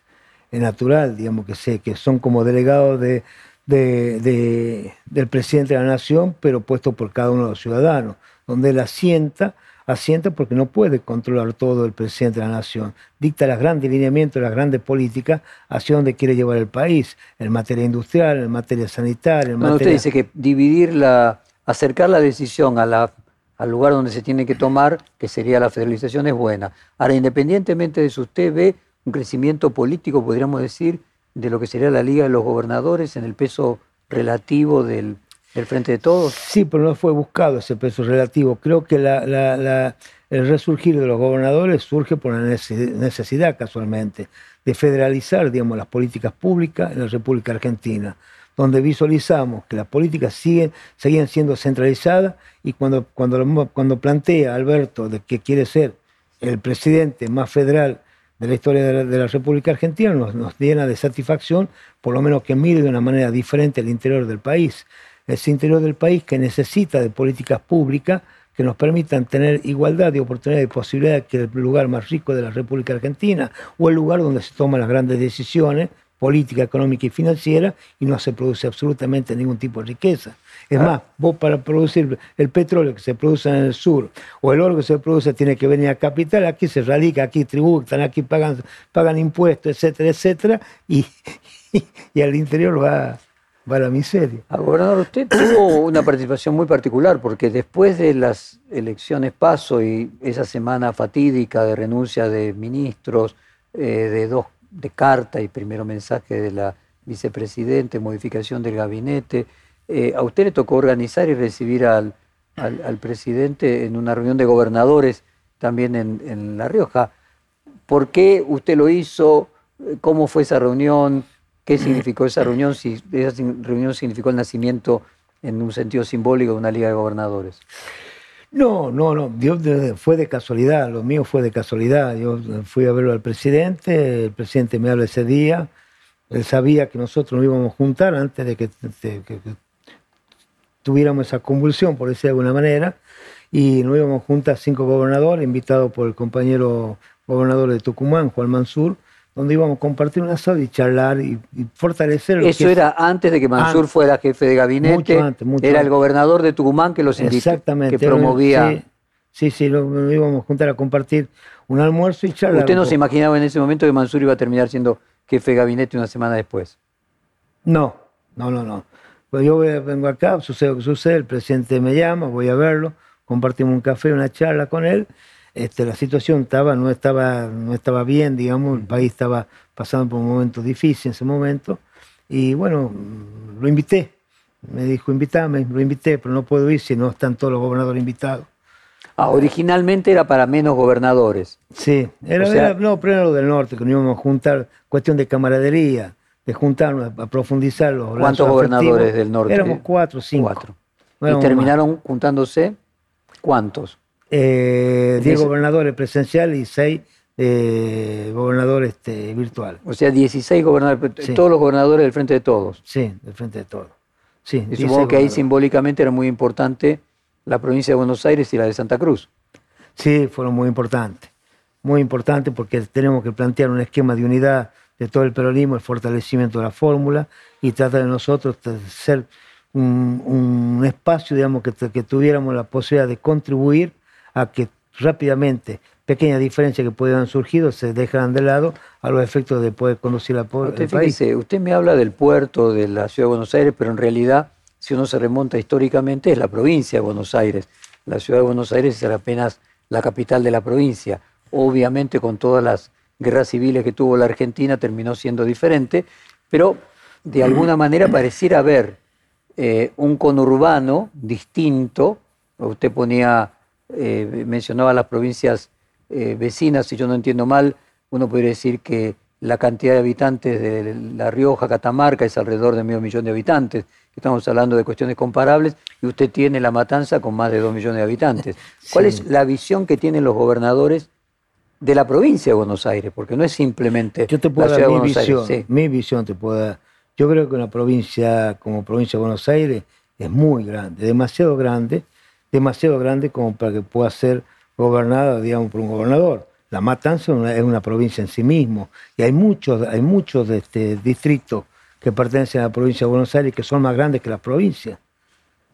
Es natural, digamos, que, sé, que son como delegados de, del presidente de la nación, pero puesto por cada uno de los ciudadanos, donde él asienta, asienta porque no puede controlar todo el presidente de la nación. Dicta los grandes lineamientos, las grandes políticas hacia donde quiere llevar el país, en materia industrial, en materia sanitaria. En Usted dice que dividir la, acercar la decisión a la al lugar donde se tiene que tomar, que sería la federalización, es buena. Ahora, independientemente de eso, ¿usted ve un crecimiento político, podríamos decir, de lo que sería la Liga de los Gobernadores en el peso relativo del, Frente de Todos? Sí, pero no fue buscado ese peso relativo. Creo que el resurgir de los gobernadores surge por la necesidad, casualmente, de federalizar, digamos, las políticas públicas en la República Argentina donde visualizamos que las políticas siguen, seguían siendo centralizadas y cuando, cuando, cuando plantea Alberto de que quiere ser el presidente más federal de la historia de la, República Argentina, nos, nos, llena de satisfacción, por lo menos que mire de una manera diferente el interior del país. Ese interior del país que necesita de políticas públicas que nos permitan tener igualdad de oportunidades y posibilidades que el lugar más rico de la República Argentina o el lugar donde se toman las grandes decisiones política económica y financiera y no se produce absolutamente ningún tipo de riqueza. Es ah. más, vos para producir el petróleo que se produce en el sur o el oro que se produce tiene que venir a capital, aquí se radica, aquí tributan, aquí pagan, pagan impuestos, etcétera, etcétera, y, y, al interior va, va la miseria. Ah, gobernador, usted tuvo una participación muy particular porque después de las elecciones paso y esa semana fatídica de renuncia de ministros, eh, de dos de carta y primero mensaje de la vicepresidente, modificación del gabinete. Eh, a usted le tocó organizar y recibir al, al, presidente en una reunión de gobernadores también en, en, La Rioja. ¿Por qué usted lo hizo? cómo fue esa reunión, qué significó esa reunión, si esa reunión significó el nacimiento en un sentido simbólico de una liga de gobernadores. No, no, no, Dios fue de casualidad, lo mío fue de casualidad. Yo fui a verlo al presidente, el presidente me habla ese día, él sabía que nosotros nos íbamos a juntar antes de que, tuviéramos esa convulsión, por decir de alguna manera, y nos íbamos a juntar cinco gobernadores, invitados por el compañero gobernador de Tucumán, Juan Mansur, donde íbamos a compartir una asado y charlar y, fortalecer. Eso era antes de que Mansur fuera jefe de gabinete. Mucho antes, mucho era el gobernador de Tucumán que los Exactamente. que promovía. Sí, sí, nos íbamos a juntar a compartir un almuerzo y charlar. ¿Usted no se imaginaba en ese momento que Mansur iba a terminar siendo jefe de gabinete una semana después? No, no, no, no. Pues yo vengo acá, sucede lo que sucede, el presidente me llama, voy a verlo, compartimos un café, una charla con él este, la situación estaba, no, estaba, no estaba bien, digamos, el país estaba pasando por un momento difícil en ese momento. Y bueno, lo invité. Me dijo, invítame, lo invité, pero no puedo ir si no están todos los gobernadores invitados. Ah, originalmente era para menos gobernadores. Sí, era, no, pero era lo del norte, que nos íbamos a juntar, cuestión de camaradería, de juntarnos, a, profundizar los ¿Cuántos gobernadores del norte? Éramos cuatro, cinco. Cuatro. ¿Y terminaron juntándose cuántos? Eh, 10 gobernadores presenciales y 6 eh, gobernadores este, virtuales. O sea, 16 gobernadores, todos los gobernadores del Frente de Todos. Sí, del Frente de Todos. Sí, y supongo que ahí simbólicamente era muy importante la provincia de Buenos Aires y la de Santa Cruz. Sí, fueron muy importantes. Muy importantes porque tenemos que plantear un esquema de unidad de todo el peronismo, el fortalecimiento de la fórmula y tratar de nosotros ser un, un espacio, digamos, que, que tuviéramos la posibilidad de contribuir a que rápidamente pequeñas diferencias que puedan surgir se dejan de lado a los efectos de poder conducir la usted, país. usted me habla del puerto de la ciudad de Buenos Aires, pero en realidad, si uno se remonta históricamente, es la provincia de Buenos Aires. La ciudad de Buenos Aires es apenas la capital de la provincia. Obviamente, con todas las guerras civiles que tuvo la Argentina, terminó siendo diferente, pero de alguna manera pareciera haber eh, un conurbano distinto. Usted ponía eh, mencionaba las provincias eh, vecinas, si yo no entiendo mal, uno podría decir que la cantidad de habitantes de La Rioja, Catamarca, es alrededor de medio millón de habitantes. Estamos hablando de cuestiones comparables y usted tiene La Matanza con más de dos millones de habitantes. ¿Cuál es la visión que tienen los gobernadores de la provincia de Buenos Aires? Porque no es simplemente yo te puedo dar mi visión, Mi visión te puedo dar. Yo creo que una provincia como provincia de Buenos Aires es muy grande, demasiado grande, demasiado grande como para que pueda ser gobernada, digamos, por un gobernador. La Matanza es una, provincia en sí mismo y hay muchos, hay muchos este, distritos que pertenecen a la provincia de Buenos Aires que son más grandes que la provincia.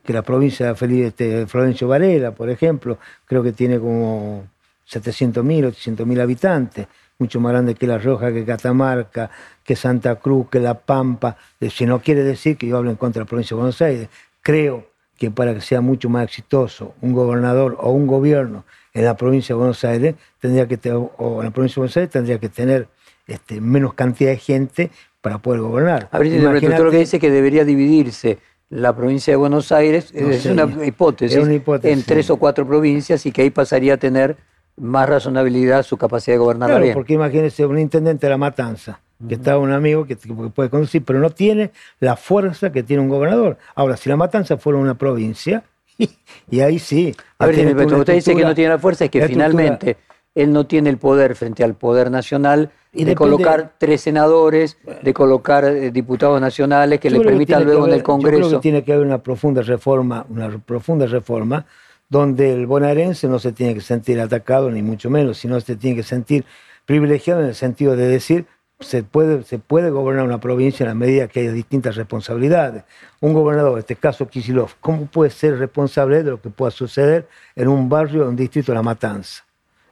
Que la provincia de Felipe, este, Florencio Varela, por ejemplo, creo que tiene como 700.000, 800.000 habitantes, mucho más grande que La Roja, que Catamarca, que Santa Cruz, que La Pampa. Eh, si no quiere decir que yo hablo en contra de la provincia de Buenos Aires, creo que para que sea mucho más exitoso un gobernador o un gobierno en la provincia de Buenos Aires, tendría que o en la provincia de Buenos Aires tendría que tener este, menos cantidad de gente para poder gobernar. A ver, lo que dice que debería dividirse la provincia de Buenos Aires, es, una hipótesis, en tres o cuatro provincias y que ahí pasaría a tener más razonabilidad su capacidad de gobernar claro, bien. porque imagínese un intendente de La Matanza, que está un amigo que, puede conducir, pero no tiene la fuerza que tiene un gobernador. Ahora, si La Matanza fuera una provincia, y, ahí sí. A ver, pero usted dice que no tiene la fuerza, es que finalmente él no tiene el poder frente al poder nacional de colocar tres senadores, de colocar eh, diputados nacionales que le permitan luego en el Congreso. Yo creo que tiene que haber una profunda reforma, una profunda reforma donde el bonaerense no se tiene que sentir atacado, ni mucho menos, sino se tiene que sentir privilegiado en el sentido de decir, se puede, se puede gobernar una provincia en la medida que haya distintas responsabilidades. Un gobernador, en este caso Kisilov, ¿cómo puede ser responsable de lo que pueda suceder en un barrio, en un distrito de La Matanza?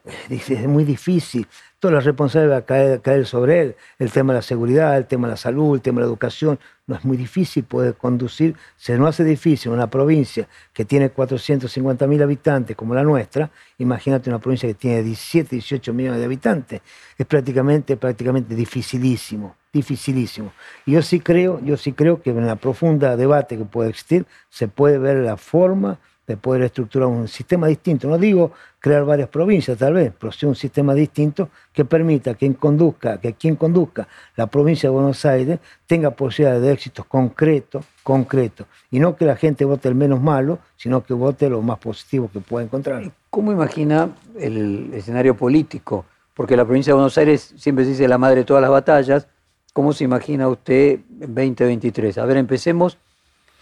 Es muy difícil toda la responsabilidad va a caer, sobre él. El tema de la seguridad, el tema de la salud, el tema de la educación. No es muy difícil poder conducir. Se nos hace difícil una provincia que tiene 450 mil habitantes como la nuestra. Imagínate una provincia que tiene 17, 18 millones de habitantes. Es prácticamente, prácticamente dificilísimo, dificilísimo. Y yo sí creo, yo sí creo que en la profunda debate que puede existir se puede ver la forma de poder estructurar un sistema distinto. No digo crear varias provincias, tal vez, pero sí un sistema distinto que permita que quien conduzca, que quien conduzca la provincia de Buenos Aires tenga posibilidades de éxitos concretos, concretos. Y no que la gente vote el menos malo, sino que vote lo más positivo que pueda encontrar. ¿Cómo imagina el escenario político? Porque la provincia de Buenos Aires siempre se dice la madre de todas las batallas. ¿Cómo se imagina usted 2023? A ver, empecemos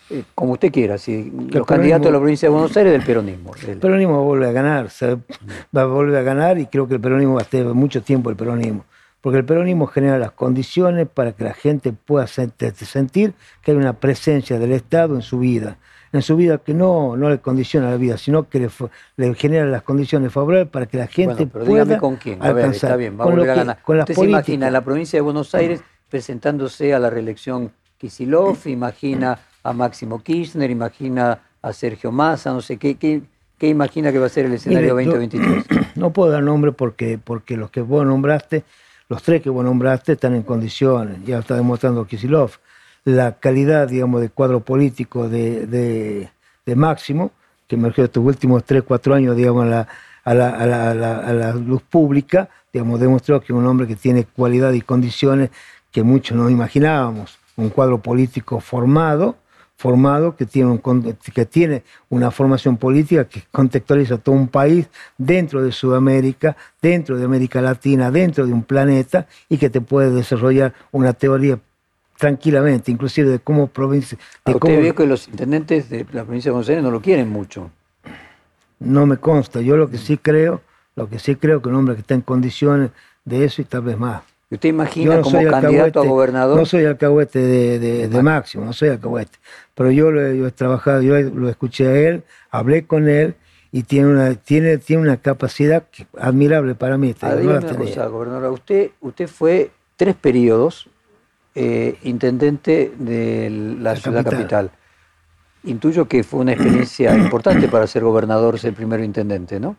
eh, como usted quiera, si los candidatos de la provincia de Buenos Aires del peronismo. El peronismo vuelve a ganar, va a volver a ganar y creo que el peronismo va a estar mucho tiempo el peronismo, porque el peronismo genera las condiciones para que la gente pueda sentir que hay una presencia del Estado en su vida, en su vida que no, no le condiciona la vida, sino que le, genera las condiciones favorables para que la gente bueno, pero pueda con quién, a ver, está bien, va a volver a ganar. ¿Usted se imagina la provincia de Buenos Aires presentándose a la reelección Kisilov, imagina a Máximo Kirchner, imagina a Sergio Massa, no sé, ¿qué, qué, qué imagina que va a ser el escenario 2023? No puedo dar nombre porque, porque los que vos nombraste, los tres que vos nombraste están en condiciones, ya está demostrando Kisilov. La calidad, digamos, de cuadro político de, de, Máximo, que emergió estos últimos tres, cuatro años, digamos, a la, a la, a la, a la luz pública, digamos, demostró que es un hombre que tiene cualidad y condiciones que muchos no imaginábamos. Un cuadro político formado, formado que tiene, un, que tiene una formación política que contextualiza todo un país dentro de Sudamérica, dentro de América Latina, dentro de un planeta y que te puede desarrollar una teoría tranquilamente, inclusive de cómo provincia... De usted ve que los intendentes de la provincia de Buenos Aires no lo quieren mucho. No me consta. Yo lo que sí creo, lo que sí creo que un hombre que está en condiciones de eso y tal vez más. ¿Y usted imagina como candidato a gobernador? No soy alcahuete de, de, Máximo, no soy alcahuete. Pero yo lo, he trabajado, yo lo escuché a él, hablé con él y tiene una, tiene, tiene una capacidad admirable para mí. Ah, una cosa, gobernador. Usted, usted fue tres periodos eh, intendente de la, ciudad capital. Intuyo que fue una experiencia importante para ser gobernador, ser primero intendente, ¿no?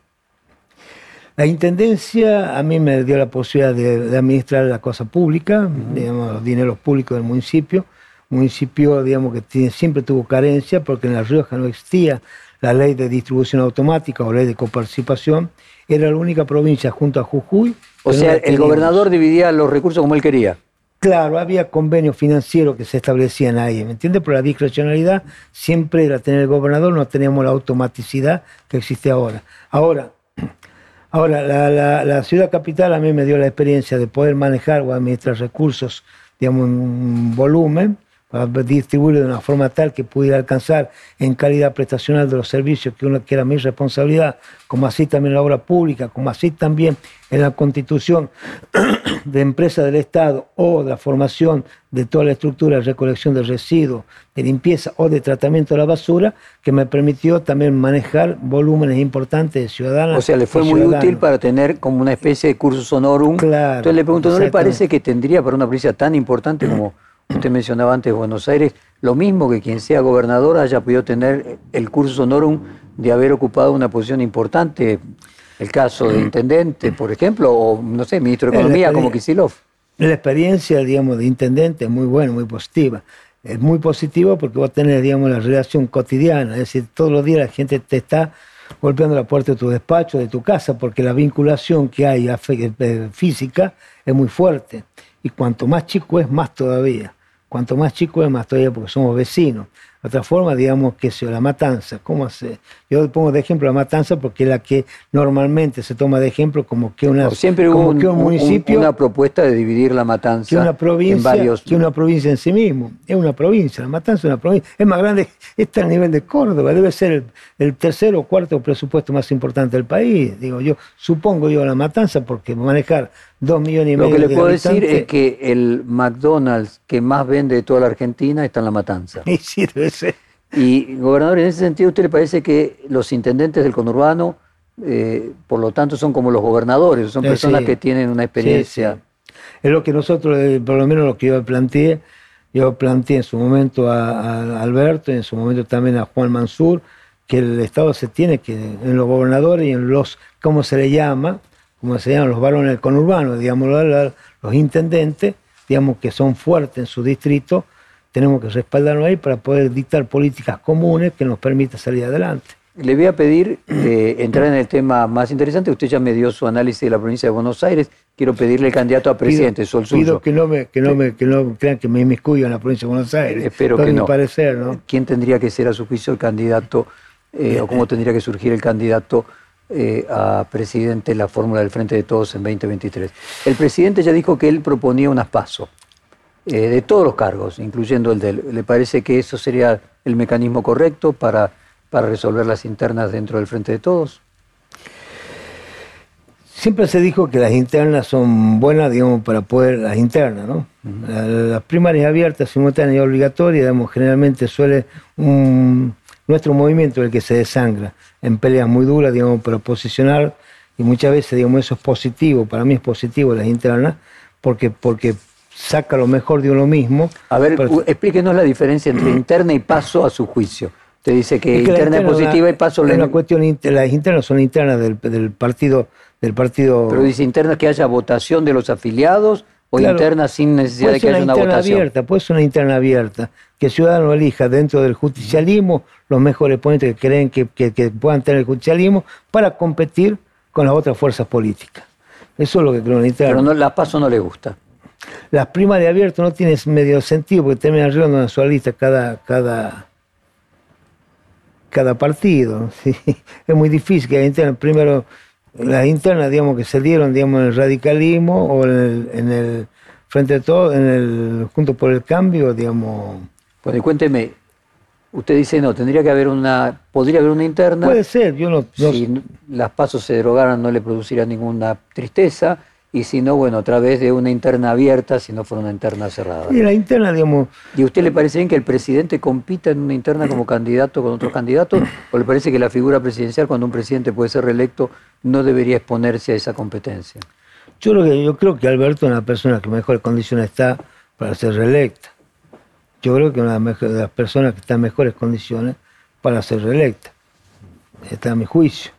La intendencia a mí me dio la posibilidad de, administrar la cosa pública, digamos, los dineros públicos del municipio. Municipio, digamos, que siempre tuvo carencia porque en La Rioja no existía la ley de distribución automática o ley de coparticipación. Era la única provincia junto a Jujuy. O sea, el gobernador dividía los recursos como él quería. Claro, había convenios financieros que se establecían ahí, ¿me entiendes? Pero la discrecionalidad siempre era tener el gobernador, no teníamos la automaticidad que existe ahora. Ahora, Ahora, la, ciudad capital a mí me dio la experiencia de poder manejar o administrar recursos, digamos, un volumen, distribuirlo de una forma tal que pudiera alcanzar en calidad prestacional de los servicios que, que era mi responsabilidad, como así también en la obra pública, como así también en la constitución de empresa del Estado o la formación de toda la estructura de recolección de residuos, de limpieza o de tratamiento de la basura, que me permitió también manejar volúmenes importantes de ciudadanos. O sea, le fue muy útil para tener como una especie de curso honorum. Claro. Entonces le pregunto, ¿no le parece que tendría para una provincia tan importante como usted mencionaba antes Buenos Aires, lo mismo que quien sea gobernador haya podido tener el curso honorum de haber ocupado una posición importante, el caso de intendente, por ejemplo, o no sé, ministro de Economía como Kisilov. La experiencia, digamos, de intendente es muy buena, muy positiva. Es muy positiva porque vos tenés, digamos, la relación cotidiana, es decir, todos los días la gente te está golpeando la puerta de tu despacho, de tu casa, porque la vinculación que hay eh, física es muy fuerte. Y cuanto más chico es, más todavía. Cuanto más chico es, más todavía porque somos vecinos. Otra forma, digamos, que sea la matanza. ¿Cómo hace? Yo pongo de ejemplo la matanza porque es la que normalmente se toma de ejemplo como que una. siempre hubo un, municipio. una propuesta de dividir la matanza que una provincia, en varios. Que una provincia en sí mismo. Es una provincia. La matanza es una provincia. Es más grande, está al nivel de Córdoba. Debe ser el, el tercer o cuarto presupuesto más importante del país. Digo yo, supongo yo la matanza porque manejar dos millones y medio Lo que le puedo decir es que el McDonald's que más vende de toda la Argentina está en la matanza. Sí, debe ser. Y, gobernador, en ese sentido, ¿usted le parece que los intendentes del conurbano, eh, por lo tanto, son como los gobernadores, son personas que tienen una experiencia? Es lo que nosotros, eh, por lo menos lo que yo planteé, yo planteé en su momento a, Alberto, en su momento también a Juan Mansur, que el Estado se tiene que, en los gobernadores y en los, ¿cómo se le llama? Como se llaman los varones del conurbano, digamos, los intendentes, digamos, que son fuertes en su distrito, tenemos que respaldarnos ahí para poder dictar políticas comunes que nos permitan salir adelante. Le voy a pedir eh, entrar en el tema más interesante. Usted ya me dio su análisis de la provincia de Buenos Aires. Quiero pedirle el candidato a presidente, pido, pido que no me, que no me, que no crean que me inmiscuyo en la provincia de Buenos Aires. Espero que no. parecer, ¿no? ¿Quién tendría que ser a su juicio el candidato eh, o cómo tendría que surgir el candidato eh, a presidente de la fórmula del Frente de Todos en 2023? El presidente ya dijo que él proponía unas pasos eh, de todos los cargos, incluyendo el de él. ¿Le parece que eso sería el mecanismo correcto para para resolver las internas dentro del Frente de Todos? Siempre se dijo que las internas son buenas, digamos, para poder, las internas, ¿no? Las primarias abiertas, simultáneas y obligatorias, digamos, generalmente suele un, nuestro movimiento el que se desangra en peleas muy duras, digamos, para posicionar, y muchas veces, digamos, eso es positivo, para mí es positivo las internas, porque, porque saca lo mejor de uno mismo. A ver, explíquenos la diferencia entre interna y paso a su juicio. Te dice que, interna, es positiva y paso la. Una cuestión, las internas son internas del, partido, del partido. Pero dice interna que haya votación de los afiliados o interna sin necesidad de que haya una votación. Abierta, puede ser una interna abierta, que el ciudadano elija dentro del justicialismo los mejores ponentes que creen que, puedan tener el justicialismo para competir con las otras fuerzas políticas. Eso es lo que creo en interna. Pero no, la paso no le gusta. Las primas de abierto no tienen medio sentido porque terminan arreglando una sola lista cada, cada, cada partido. Es muy difícil que internas, primero las internas, digamos, que se dieron, digamos, en el radicalismo o en el, frente a todo, en el Junto por el Cambio, digamos. Pues cuénteme, usted dice no, tendría que haber una, podría haber una interna. Puede ser, yo no. si las pasos se derogaran no le produciría ninguna tristeza y si no, bueno, a través de una interna abierta, si no fuera una interna cerrada. Y la interna, digamos... ¿Y a usted le parece bien que el presidente compita en una interna como candidato con otros candidatos? ¿O le parece que la figura presidencial, cuando un presidente puede ser reelecto, no debería exponerse a esa competencia? Yo creo que, yo creo que Alberto es una persona que mejor condiciones está para ser reelecta. Yo creo que una de las personas que está en mejores condiciones para ser reelecta. Está a mi juicio.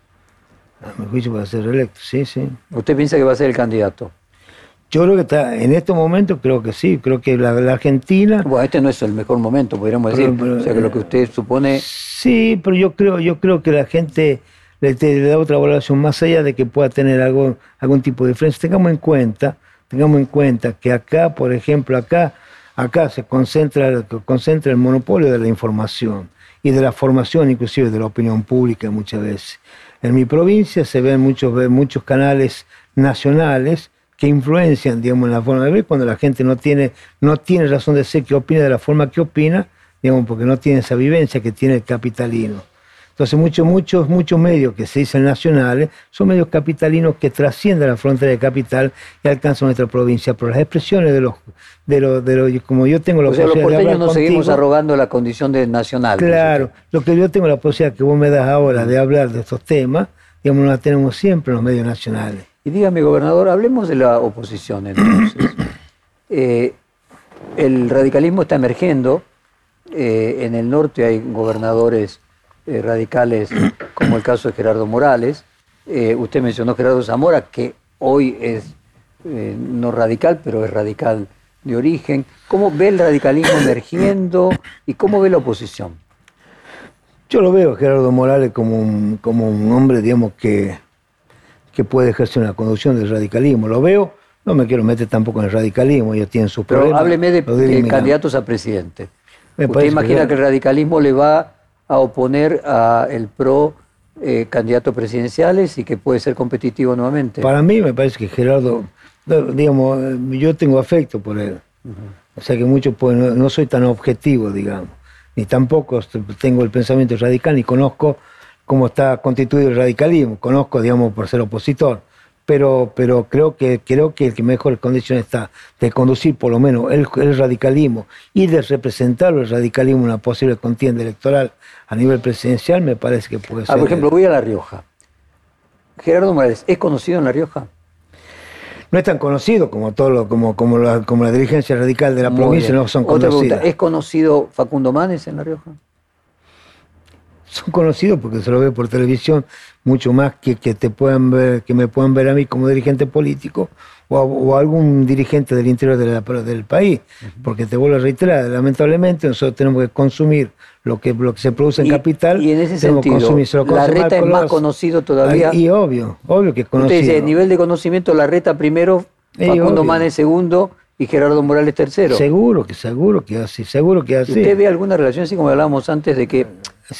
A mi juicio para ser reelecto, sí, sí. ¿Usted piensa que va a ser el candidato? Yo creo que está, en estos momentos creo que sí, creo que la, Argentina... Bueno, este no es el mejor momento, podríamos decir, o sea que lo que usted supone... Sí, pero yo creo, yo creo que la gente le, da otra valoración más allá de que pueda tener algo, algún tipo de diferencia. Tengamos en cuenta, tengamos en cuenta que acá, por ejemplo, acá, acá se concentra, concentra el monopolio de la información y de la formación inclusive de la opinión pública muchas veces. En mi provincia se ven muchos, muchos canales nacionales que influencian, digamos, en la forma de ver cuando la gente no tiene, no tiene razón de ser que opina de la forma que opina, digamos, porque no tiene esa vivencia que tiene el capitalino. Entonces muchos, muchos, muchos medios que se dicen nacionales son medios capitalinos que trascienden la frontera de capital y alcanzan nuestra provincia. Pero las expresiones de los, de los, de los como yo tengo la o sea, los porteños no seguimos arrogando la condición de nacional. Claro, lo que yo tengo la posibilidad que vos me das ahora de hablar de estos temas, digamos, la tenemos siempre en los medios nacionales. Y dígame, gobernador, hablemos de la oposición entonces. Eh, el radicalismo está emergiendo. Eh, en el norte hay gobernadores eh, radicales, como el caso de Gerardo Morales. Eh, usted mencionó Gerardo Zamora, que hoy es eh, no radical, pero es radical de origen. ¿Cómo ve el radicalismo emergiendo y cómo ve la oposición? Yo lo veo Gerardo Morales como un, como un hombre, digamos, que, que puede ejercer una conducción del radicalismo. Lo veo, no me quiero meter tampoco en el radicalismo, ellos tienen sus Pero hábleme de, candidatos a presidente. ¿Usted imagina que el radicalismo le va a oponer a el PRO eh, candidatos presidenciales y que puede ser competitivo nuevamente. Para mí me parece que Gerardo, digamos, yo tengo afecto por él. O sea que mucho, pues, no, soy tan objetivo, digamos, ni tampoco tengo el pensamiento radical, ni conozco cómo está constituido el radicalismo, conozco, digamos, por ser opositor pero, pero creo, que, creo que el que mejor condición está de conducir por lo menos el, radicalismo y de representar el radicalismo en una posible contienda electoral a nivel presidencial, me parece que puede ser. por ejemplo, voy a La Rioja. Gerardo Morales, ¿es conocido en La Rioja? No es tan conocido como todo como, como, la, como la dirigencia radical de la provincia, no son conocidos. ¿Es conocido Facundo Manes en La Rioja? Son conocidos porque se lo ve por televisión mucho más que, que te puedan ver, que me puedan ver a mí como dirigente político o, algún dirigente del interior del país, porque te vuelvo a reiterar, lamentablemente nosotros tenemos que consumir lo que, lo que se produce en capital. Y en ese sentido, la reta es más conocido todavía. Y obvio, obvio que es conocido. Usted dice, nivel de conocimiento, la reta primero, Facundo Manes segundo y Gerardo Morales tercero. Seguro que, seguro que así, seguro que así. ¿Usted ve alguna relación, así como hablábamos antes, de que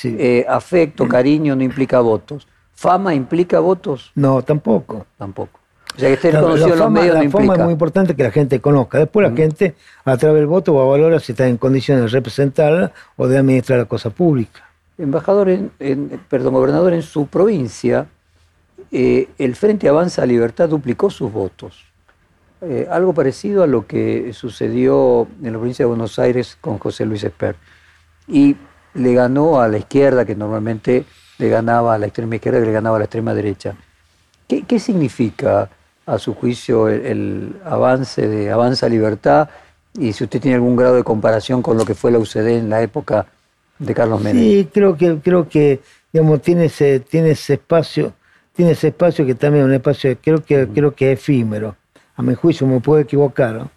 eh, afecto, cariño no implica votos? ¿Fama implica votos? No, tampoco. Tampoco. O sea, que esté conocido en los medios La fama es muy importante que la gente conozca. Después la gente, a través del voto, va a valorar si está en condiciones de representarla o de administrar la cosa pública. Embajador, en, perdón, gobernador, en su provincia, eh, el Frente Avanza a Libertad duplicó sus votos. Eh, algo parecido a lo que sucedió en la provincia de Buenos Aires con José Luis Esper. Y le ganó a la izquierda, que normalmente le ganaba a la extrema izquierda, que le ganaba a la extrema derecha. ¿Qué, significa, a su juicio, el, avance de Avanza Libertad? Y si usted tiene algún grado de comparación con lo que fue la UCD en la época de Carlos Menem. Sí, creo que, creo que digamos, tiene, ese, tiene ese espacio, tiene ese espacio que también es un espacio, creo que, creo que efímero. A mi juicio me puedo equivocar,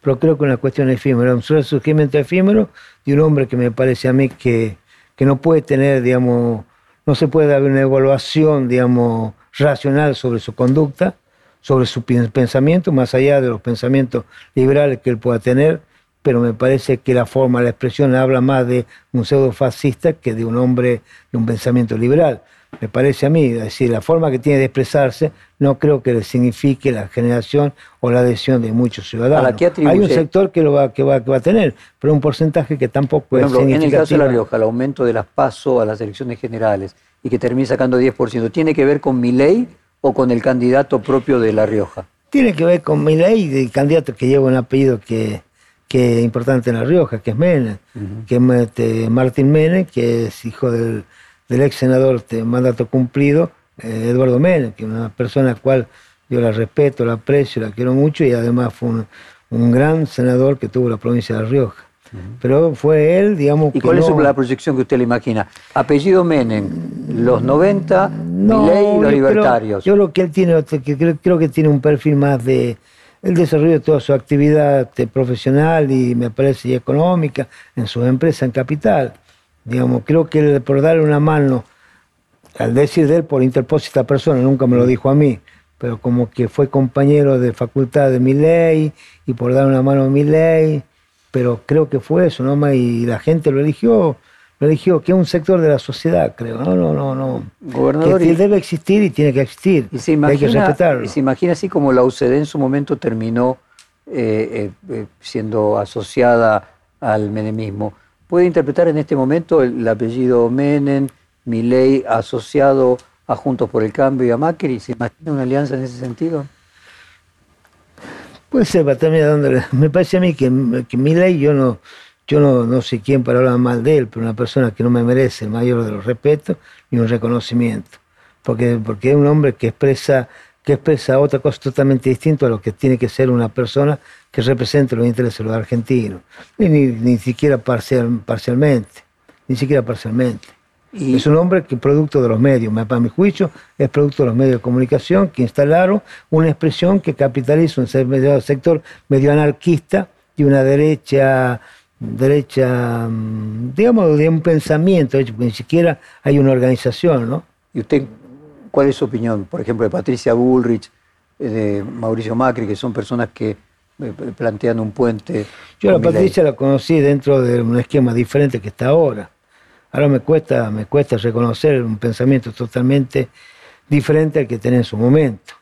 pero creo que una cuestión efímera, un surgimiento efímero de un hombre que me parece a mí que, que no puede tener, digamos, no se puede dar una evaluación, digamos, racional sobre su conducta, sobre su pensamiento, más allá de los pensamientos liberales que él pueda tener, pero me parece que la forma, la expresión habla más de un pseudo fascista que de un hombre de un pensamiento liberal. Me parece a mí, es decir, la forma que tiene de expresarse no creo que le signifique la generación o la adhesión de muchos ciudadanos. Hay un sector que lo va, que va, que va a tener, pero un porcentaje que tampoco es significativo. En el caso de La Rioja, el aumento de las pasos a las elecciones generales y que termine sacando 10%, ¿tiene que ver con mi ley o con el candidato propio de La Rioja? Tiene que ver con mi ley, el candidato que lleva un apellido que, que es importante en La Rioja, que es Menem, que es este, Martín Menem, que es hijo del, ex senador de mandato cumplido, eh, Eduardo Menem, que es una persona a la cual yo la respeto, la aprecio, la quiero mucho y además fue un, un gran senador que tuvo la provincia de La Rioja. Pero fue él, digamos. ¿Y cuál es la proyección que usted le imagina? Apellido Menem, los 90, no, ley y los libertarios. yo lo que él tiene, que creo, que tiene un perfil más de el desarrollo de toda su actividad este, profesional y me parece y económica en su empresa en capital. Digamos, creo que por darle una mano, al decir de él por interpósita persona, nunca me lo dijo a mí, pero como que fue compañero de facultad de mi ley y por dar una mano a mi ley pero creo que fue eso, ¿no? Y la gente lo eligió, lo eligió, que es un sector de la sociedad, creo, no, no, no, no. Gobernador. Que, debe existir y tiene que existir. Y se imagina, hay que respetarlo. Y se imagina así como la UCD en su momento terminó eh, eh, eh, siendo asociada al menemismo. ¿Puede interpretar en este momento el, apellido Menem, Milei, asociado a Juntos por el Cambio y a Macri? ¿Se imagina una alianza en ese sentido? Puede ser, para también me parece a mí que, que mi ley yo no, yo no, no sé quién para hablar mal de él, pero una persona que no me merece el mayor de los respetos ni un reconocimiento, porque, porque es un hombre que expresa, que expresa otra cosa totalmente distinta a lo que tiene que ser una persona que represente los intereses de los argentinos, ni, ni siquiera parcial, parcialmente, ni siquiera parcialmente. Es un hombre que producto de los medios, para mi juicio, es producto de los medios de comunicación que instalaron una expresión que capitaliza un sector medio anarquista y una derecha, derecha, mm, digamos, de un pensamiento, ni siquiera hay una organización, ¿no? ¿Y usted cuál es su opinión, por ejemplo, de Patricia Bullrich, eh, de Mauricio Macri, que son personas que eh, plantean un puente? Yo a la Patricia la conocí dentro de un esquema diferente que está ahora Ahora me cuesta, me cuesta reconocer un pensamiento totalmente diferente al que tenía en su momento.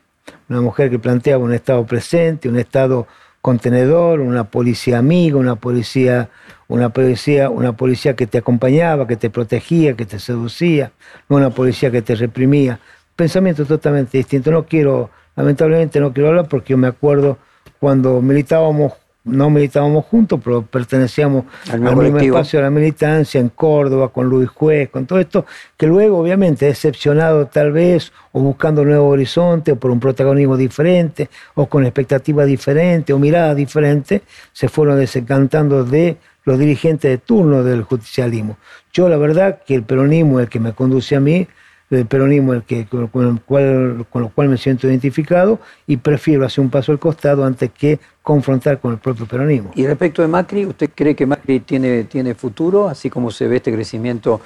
Una mujer que planteaba un Estado presente, un Estado contenedor, una policía amiga, una policía, una policía, una policía que te acompañaba, que te protegía, que te seducía, no una policía que te reprimía. Pensamiento totalmente distinto. No quiero, lamentablemente no quiero hablar porque yo me acuerdo cuando militábamos no militábamos juntos, pero pertenecíamos al, mismo espacio de la militancia en Córdoba, con Luis Juez, con todo esto, que luego obviamente decepcionado tal vez, o buscando un nuevo horizonte, o por un protagonismo diferente, o con expectativas diferentes, o miradas diferentes, se fueron desencantando de los dirigentes de turno del justicialismo. Yo la verdad que el peronismo, el que me conduce a mí, del peronismo el que, con, el cual, con lo cual me siento identificado y prefiero hacer un paso al costado antes que confrontar con el propio peronismo. Y respecto de Macri, ¿usted cree que Macri tiene, tiene futuro, así como se ve este crecimiento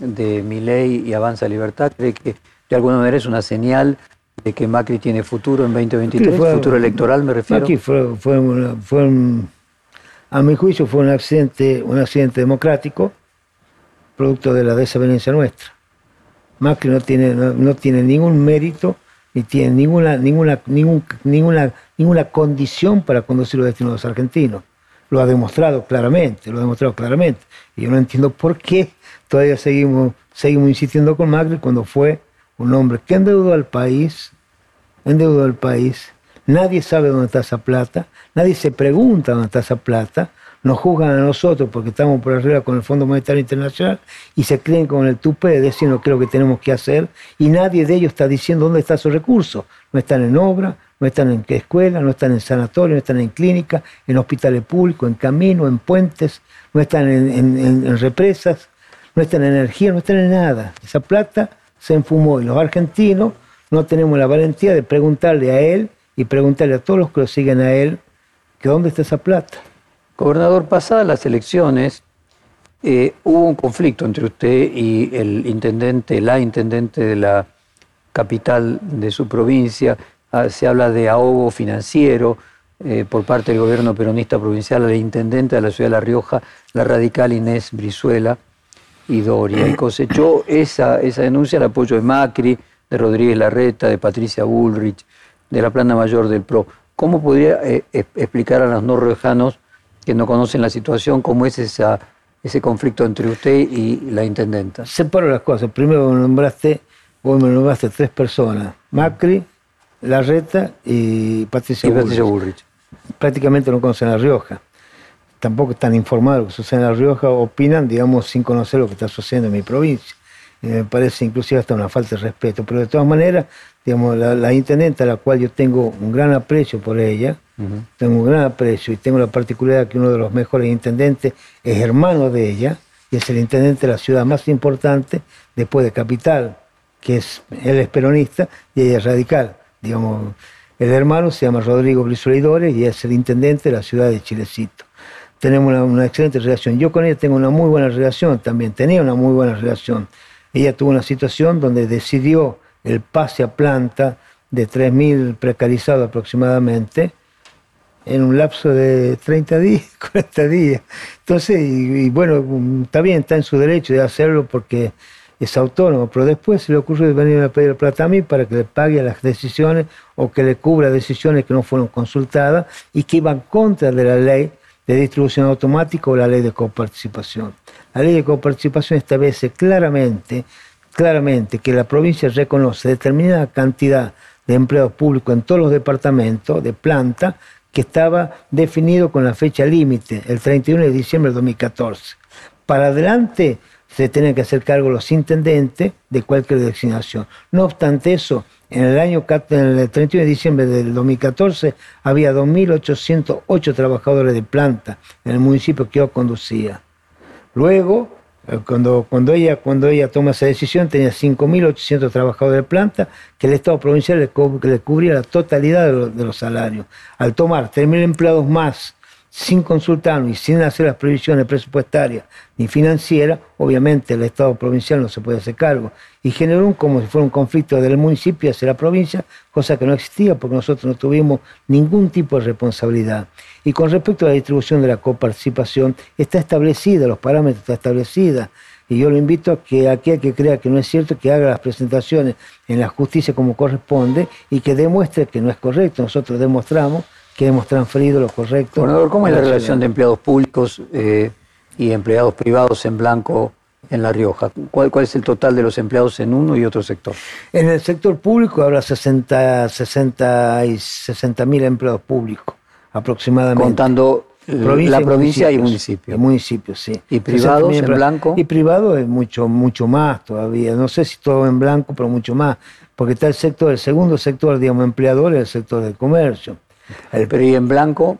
de Milei y Avanza Libertad? ¿Cree que de alguna manera es una señal de que Macri tiene futuro en 2023? ¿Futuro electoral me refiero? Macri fue, fue, fue a mi juicio fue un accidente, un accidente democrático, producto de la desavenencia nuestra. Macri no tiene, no, tiene ningún mérito ni tiene ninguna, ninguna, ninguna, ninguna condición para conducir los destinos de los argentinos. Lo ha demostrado claramente, lo ha demostrado claramente. Y yo no entiendo por qué todavía seguimos, seguimos insistiendo con Macri cuando fue un hombre que endeudó al país, endeudó al país, nadie sabe dónde está esa plata, nadie se pregunta dónde está esa plata, nos juzgan a nosotros porque estamos por arriba con el Fondo Monetario Internacional y se creen con el tupé de decir qué es lo que tenemos que hacer y nadie de ellos está diciendo dónde están sus recursos. No están en obra, no están en escuela, no están en sanatorio, no están en clínica, en hospitales públicos, en caminos, en puentes, no están en, represas, no están en energía, no están en nada. Esa plata se enfumó y los argentinos no tenemos la valentía de preguntarle a él y preguntarle a todos los que lo siguen a él que dónde está esa plata. Gobernador, pasadas las elecciones, eh, hubo un conflicto entre usted y el intendente, la intendente de la capital de su provincia. Ah, se habla de ahogo financiero eh, por parte del gobierno peronista provincial al intendente de la ciudad de La Rioja, la radical Inés Brizuela y Doria. Y cosechó esa, esa denuncia el apoyo de Macri, de Rodríguez Larreta, de Patricia Bullrich, de la plana mayor del PRO. ¿Cómo podría eh, explicar a los no riojanos que no conocen la situación, cómo es esa, ese conflicto entre usted y la intendenta. Separo las cosas. Primero me nombraste, vos me nombraste tres personas, Macri, Larreta y Patricia, y Bullrich. Prácticamente no conocen La Rioja. Tampoco están informados de lo que sucede en La Rioja, opinan, digamos, sin conocer lo que está sucediendo en mi provincia. me parece inclusive hasta una falta de respeto. Pero de todas maneras, digamos, la, la intendenta, a la cual yo tengo un gran aprecio por ella, tengo un gran aprecio y tengo la particularidad que uno de los mejores intendentes es hermano de ella y es el intendente de la ciudad más importante después de Capital, que es, él es peronista y ella es radical. Digamos, el hermano se llama Rodrigo Brizuela y es el intendente de la ciudad de Chilecito. Tenemos una, excelente relación. Yo con ella tengo una muy buena relación también, tenía una muy buena relación. Ella tuvo una situación donde decidió el pase a planta de 3.000 precarizados aproximadamente, en un lapso de 30 días, 40 días. Entonces, y, bueno, está bien, está en su derecho de hacerlo porque es autónomo, pero después se le ocurrió venir a pedir plata a mí para que le pague las decisiones o que le cubra decisiones que no fueron consultadas y que iban contra de la ley de distribución automática o la ley de coparticipación. La ley de coparticipación establece claramente, claramente que la provincia reconoce determinada cantidad de empleados públicos en todos los departamentos de planta que estaba definido con la fecha límite, el 31 de diciembre de 2014. Para adelante se tienen que hacer cargo los intendentes de cualquier designación. No obstante eso, en el año en el 31 de diciembre del 2014 había 2.808 trabajadores de planta en el municipio que yo conducía. Luego, cuando, cuando, ella, cuando ella toma esa decisión, tenía 5.800 trabajadores de planta que el Estado provincial le, cubría la totalidad de, los salarios. Al tomar 3.000 empleados más sin consultarnos y sin hacer las previsiones presupuestarias ni financieras, obviamente el Estado provincial no se puede hacer cargo. Y generó un, como si fuera un conflicto del municipio hacia la provincia, cosa que no existía porque nosotros no tuvimos ningún tipo de responsabilidad. Y con respecto a la distribución de la coparticipación, está establecida, los parámetros están establecidos. Y yo lo invito a que aquel que crea que no es cierto, que haga las presentaciones en la justicia como corresponde y que demuestre que no es correcto. Nosotros demostramos que hemos transferido lo correcto. Gobernador, ¿cómo es la, relación de empleados públicos eh, y empleados privados en blanco en La Rioja? ¿Cuál, ¿Cuál, es el total de los empleados en uno y otro sector? En el sector público habrá 60, 60 y 60 mil empleados públicos aproximadamente. Contando la provincia y municipio. Municipio, sí. ¿Y privados en blanco? Y privado es mucho, mucho más todavía. No sé si todo en blanco, pero mucho más. Porque está el sector, el segundo sector, digamos, empleador, es el sector del comercio. El, pero ¿y en blanco?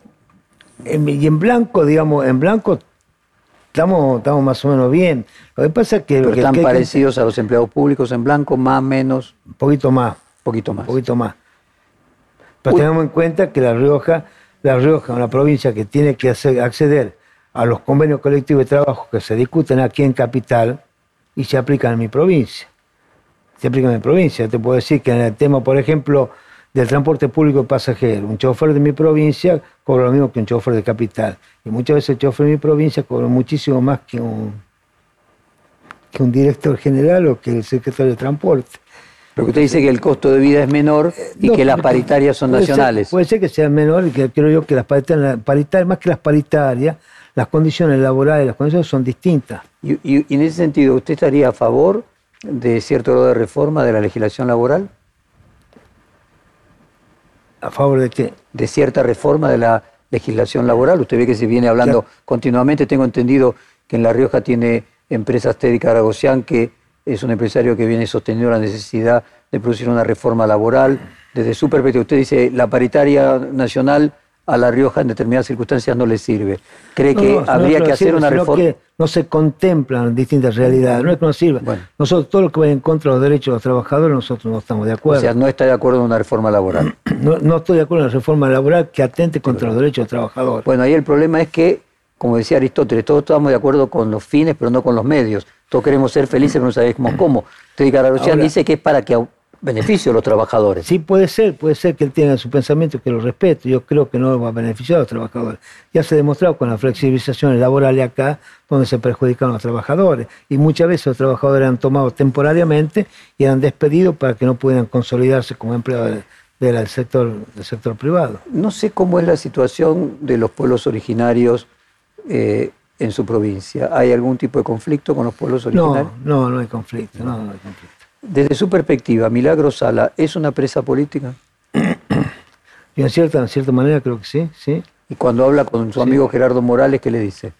y en blanco, digamos, en blanco estamos, estamos más o menos bien. Lo que pasa es que... Pero que- están que- parecidos a los empleados públicos en blanco, más, menos, Un poquito más. poquito más. Un poquito más. Pero Uy. tenemos en cuenta que La Rioja, La Rioja es una provincia que tiene que hacer- acceder a los convenios colectivos de trabajo que se discuten aquí en Capital y se aplican en mi provincia. Se aplican en mi provincia. Te puedo decir que en el tema, por ejemplo, del transporte público de pasajeros, un chofer de mi provincia cobra lo mismo que un chofer de Capital. Y muchas veces el chofer de mi provincia cobra muchísimo más que un, que un director general o que el secretario de transporte. Porque usted dice que el costo de vida es menor y No, que las paritarias son puede ser- nacionales. puede ser que sean menores, que creo yo que las paritarias, paritarias- más que las paritarias, las condiciones laborales, las condiciones son distintas. Y, y- y en ese sentido, ¿usted estaría a favor de cierto grado de reforma de la legislación laboral? ¿A favor de qué? de cierta reforma de la legislación laboral. Usted ve que se viene hablando continuamente. Tengo entendido que en La Rioja tiene empresas Teddy Caragosian, que es un empresario que viene sosteniendo la necesidad de producir una reforma laboral. Desde su perspectiva, usted dice la paritaria nacional a La Rioja en determinadas circunstancias no le sirve. ¿Cree No, que no, habría que hacer una reforma? que no se contemplan distintas realidades, no es que no sirva. Bueno. Nosotros, todo lo que vaya en contra de los derechos de los trabajadores, nosotros no estamos de O acuerdo. sea, no está de acuerdo en una reforma laboral. no, no estoy de acuerdo en la reforma laboral que atente contra los derechos de los trabajadores. Bueno, ahí el problema es que, como decía Aristóteles, todos estamos de acuerdo con los fines, pero no con los medios. Todos queremos ser felices, pero no sabemos cómo. Caragosian Ahora- dice que es para que beneficio a los trabajadores. Sí, puede ser, puede ser que él tenga su pensamiento que lo respeto. Yo creo que no va a beneficiar a los trabajadores. Ya se ha demostrado con las flexibilizaciones laborales acá, donde se perjudican a los trabajadores. Y muchas veces los trabajadores han tomado temporariamente y eran despedidos para que no pudieran consolidarse como empleados del, del sector, del sector privado. No sé cómo es la situación de los pueblos originarios eh, en su provincia. ¿Hay algún tipo de conflicto con los pueblos originarios? No, no, no hay conflicto, no, no hay conflicto. Desde su perspectiva, Milagro Sala, ¿es una presa política? Y en cierta, en cierta manera creo que sí, sí. Y cuando habla con su amigo Gerardo Morales, ¿qué le dice?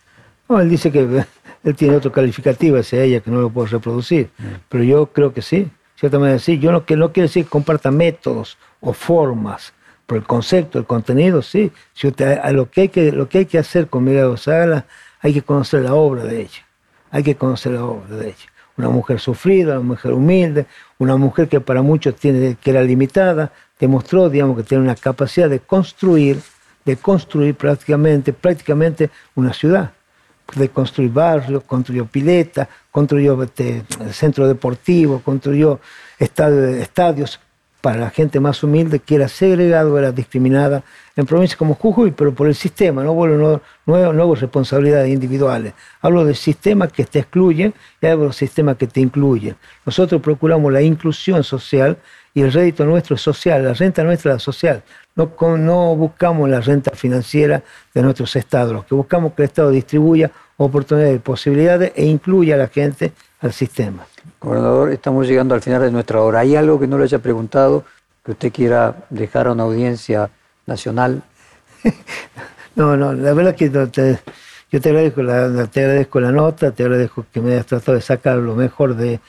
No, él dice que él tiene otro calificativo hacia ella que no lo puedo reproducir. Pero yo creo que sí, de cierta manera sí. Yo no, que no quiere decir que comparta métodos o formas, pero el concepto, el contenido, sí. Si a lo, que hay que, lo que hay que hacer con Miguel Sala, hay que conocer la obra de ella. Hay que conocer la obra de ella. Una mujer sufrida, una mujer humilde, una mujer que para muchos tiene, que era limitada, demostró, digamos, que tiene una capacidad de construir, de construir prácticamente, prácticamente una ciudad. De construir barrios, construyó pileta, construyó este, centro deportivo, construyó estadio- estadios para la gente más humilde que era segregado, era discriminada en provincias como Jujuy, pero por el sistema, no vuelvo no, hubo responsabilidades individuales. Hablo de sistemas que te excluyen y hablo de sistemas que te incluyen. Nosotros procuramos la inclusión social y el rédito nuestro es social, la renta nuestra es social. No, no buscamos la renta financiera de nuestros estados, lo que buscamos que el Estado distribuya oportunidades y posibilidades e incluya a la gente al sistema. Gobernador, estamos llegando al final de nuestra hora. ¿Hay algo que no le haya preguntado que usted quiera dejar a una audiencia nacional? No, no, la verdad que no te- yo te agradezco, la, te agradezco la nota, te agradezco que me hayas tratado de sacar lo mejor de...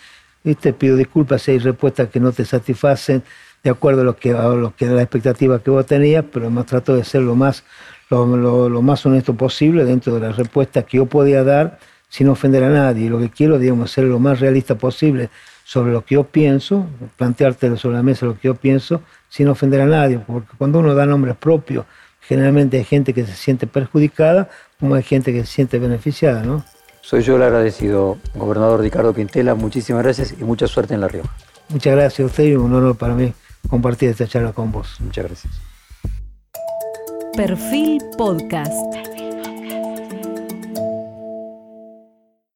Y te pido disculpas si hay respuestas que no te satisfacen de acuerdo a lo que, a lo que era la expectativa que vos tenías, pero hemos tratado de ser lo más, lo, lo- lo más honesto posible dentro de las respuestas que yo podía dar sin ofender a nadie. Lo que quiero, digamos, ser lo más realista posible sobre lo que yo pienso, plantearte sobre la mesa lo que yo pienso, sin ofender a nadie, porque cuando uno da nombres propios, generalmente hay gente que se siente perjudicada, como hay gente que se siente beneficiada, ¿no? Soy yo el agradecido, gobernador Ricardo Quintela. Muchísimas gracias y mucha suerte en La Rioja. Muchas gracias a usted y un honor para mí compartir esta charla con vos. Muchas gracias. Perfil Podcast.